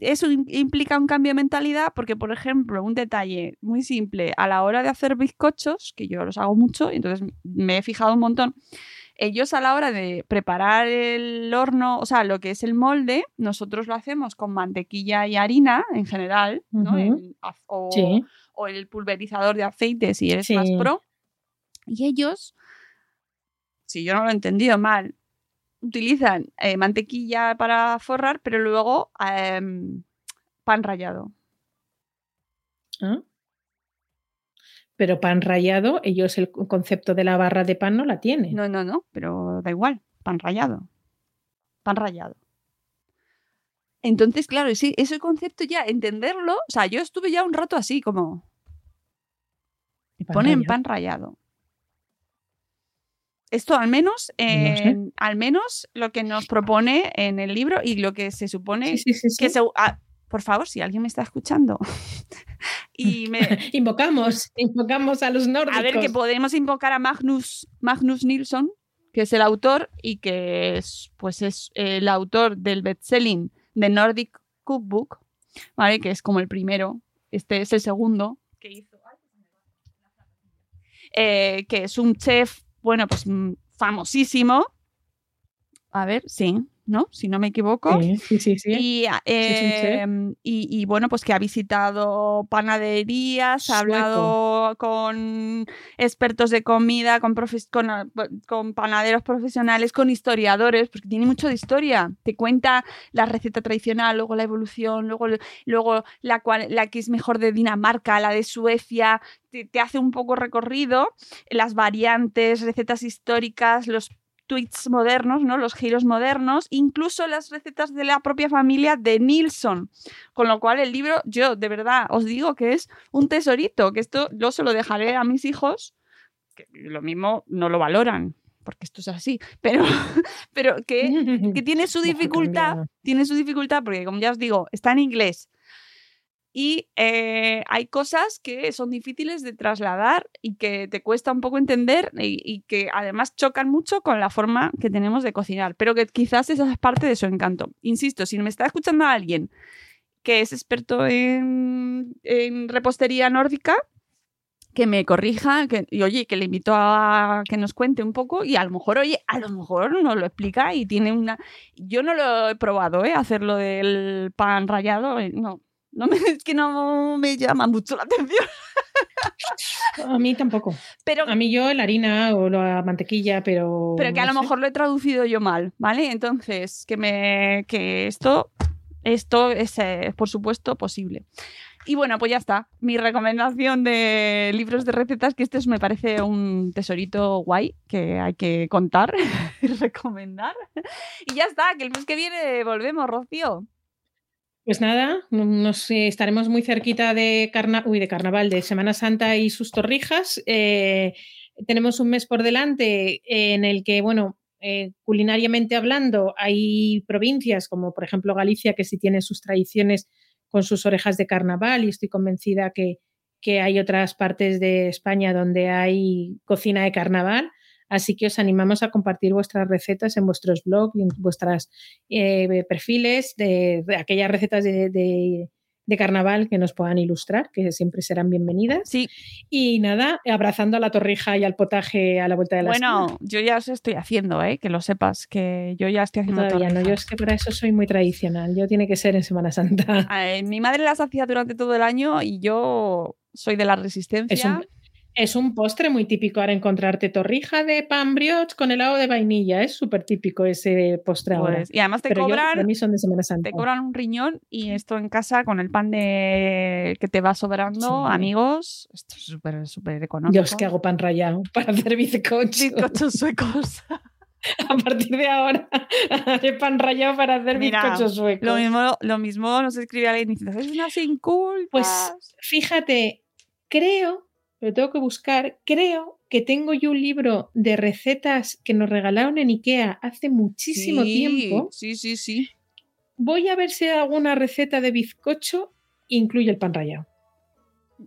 eso im- implica un cambio de mentalidad porque, por ejemplo, un detalle muy simple, a la hora de hacer bizcochos, que yo los hago mucho, entonces me he fijado un montón, ellos a la hora de preparar el horno, o sea, lo que es el molde, nosotros lo hacemos con mantequilla y harina en general, ¿no? O, Sí. o el pulverizador de aceite si eres Sí. más pro. Y ellos, si yo no lo he entendido mal, utilizan eh, mantequilla para forrar, pero luego em, pan rallado. ¿Ah? Pero pan rallado, ellos el concepto de la barra de pan no la tienen. No, no, no, pero da igual, pan rallado. Pan rallado. Entonces, claro, sí, ese concepto ya, entenderlo, o sea, yo estuve ya un rato así, como pan ponen rallado. pan rallado. Esto al menos, No sé. en- al menos lo que nos propone en el libro y lo que se supone Sí, sí, sí, sí. que se, ah, por favor, si alguien me está escuchando y me, Invocamos, invocamos a los nórdicos. a ver que podemos invocar a Magnus, Magnus Nilsson, que es el autor y que es, pues es el autor del bestselling The Nordic Cookbook, ¿vale? Que es como el primero. Este es el segundo que hizo. Eh, que es un chef, bueno, pues mm, famosísimo. A ver, sí, ¿no? Si no me equivoco. Sí, sí, sí. sí. Y, ah, em, y, y, bueno, pues que ha visitado panaderías, ha hablado con expertos de comida, con, profes- con, ah, con panaderos profesionales, con historiadores, porque tiene mucho de historia. Te cuenta la receta tradicional, luego la evolución, luego, luego la, cual, la que es mejor de Dinamarca, la de Suecia. Te, te hace un poco recorrido, las variantes, recetas históricas, los tweets modernos, ¿no? Los giros modernos, incluso las recetas de la propia familia de Nilsson. Con lo cual el libro, yo de verdad os digo que es un tesorito, que esto yo se lo dejaré a mis hijos, que lo mismo no lo valoran, porque esto es así, pero, pero que, que tiene su dificultad, tiene su dificultad, porque como ya os digo, está en inglés. Y eh, hay cosas que son difíciles de trasladar y que te cuesta un poco entender y, que además chocan mucho con la forma que tenemos de cocinar, pero que quizás esa es parte de su encanto. Insisto, si me está escuchando alguien que es experto en, en repostería nórdica, que me corrija que, y oye, que le invito a que nos cuente un poco y a lo mejor, oye, a lo mejor nos lo explica y tiene una... Yo no lo he probado, ¿eh? Hacerlo del pan rallado, eh, no. No me, es que no me llama mucho la atención. A mí tampoco. Pero, A mí yo la harina o la mantequilla, pero. pero que a lo sé. mejor lo he traducido yo mal, ¿vale? Entonces, que me que esto esto es eh, por supuesto posible. Y bueno, pues ya está. Mi recomendación de libros de recetas, que este es- me parece un tesorito guay que hay que contar y recomendar. Y ya está, que el mes que viene volvemos, Rocío. Pues nada, no- nos estaremos muy cerquita de, carna Uy, de carnaval, de Semana Santa y sus torrijas. Eh, tenemos un mes por delante en el que, bueno, eh, culinariamente hablando, hay provincias como por ejemplo Galicia que sí tiene sus tradiciones con sus orejas de carnaval y estoy convencida que, que hay otras partes de España donde hay cocina de carnaval. Así que os animamos a compartir vuestras recetas en vuestros blogs y en vuestras eh, perfiles de, de aquellas recetas de, de- de carnaval que nos puedan ilustrar, que siempre serán bienvenidas. Sí, Y nada, abrazando a la torrija y al potaje a la vuelta de la bueno, yo ya os estoy haciendo, ¿eh? que lo sepas, que yo ya estoy haciendo Todavía no, yo es que para eso soy muy tradicional. Yo tiene que ser en Semana Santa. Mi madre las hacía durante todo el año y yo soy de la resistencia. Es un, es un postre muy típico ahora encontrarte torrija de pan brioche con helado de vainilla. Es súper típico ese postre ahora. Pues, y además te Pero cobran para mí son de Semana Santa. te cobran un riñón y esto en casa con el pan de que te va sobrando, Sí. amigos, esto es súper súper económico. Yo es que hago pan rallado para hacer bizcocho. bizcochos suecos. A partir de ahora haré pan rallado para hacer Mira, bizcochos suecos. lo mismo, lo mismo nos escribe alguien y dice, es una sin culpas. Pues fíjate, creo, lo tengo que buscar, creo que tengo yo un libro de recetas que nos regalaron en Ikea hace muchísimo Sí, tiempo. Sí, sí, sí. Voy a ver si hay alguna receta de bizcocho incluye el pan rallado.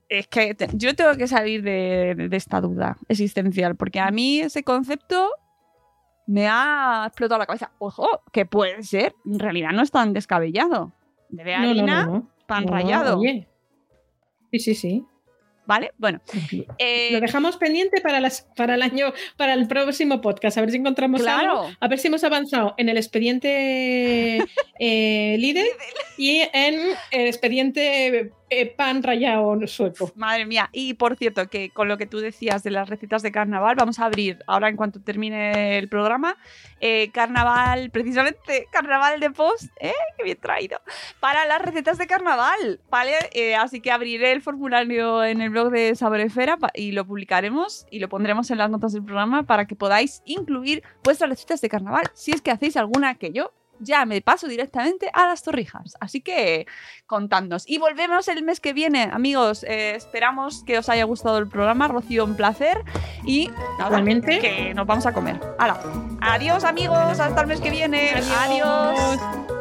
Es que te- yo tengo que salir de, de esta duda existencial, porque a mí ese concepto me ha explotado la cabeza. Ojo, que puede ser, en realidad no es tan descabellado. De no, harina, no, no. pan rallado. oye. Sí, sí, sí. ¿Vale? Bueno. eh, Lo dejamos pendiente para, las, para el año, para el próximo podcast. A ver si encontramos algo. A ver si hemos avanzado en el expediente eh, líder y en el expediente eh, pan rallado sueco. Madre mía. Y por cierto, que con lo que tú decías de las recetas de carnaval, vamos a abrir ahora en cuanto termine el programa, eh, carnaval, precisamente carnaval de post, ¿eh? Qué bien traído. Para las recetas de carnaval, ¿vale? Eh, así que abriré el formulario en el blog de Saborefera y lo publicaremos y lo pondremos en las notas del programa para que podáis incluir vuestras recetas de carnaval si es que hacéis alguna que yo ya me paso directamente a las torrijas. Así que contadnos. Y volvemos el mes que viene, amigos. Eh, esperamos que os haya gustado el programa. Rocío, un placer. Y nada, Igualmente. que nos vamos a comer. ¡Hala! Adiós, amigos. Hasta el mes que viene. Adiós.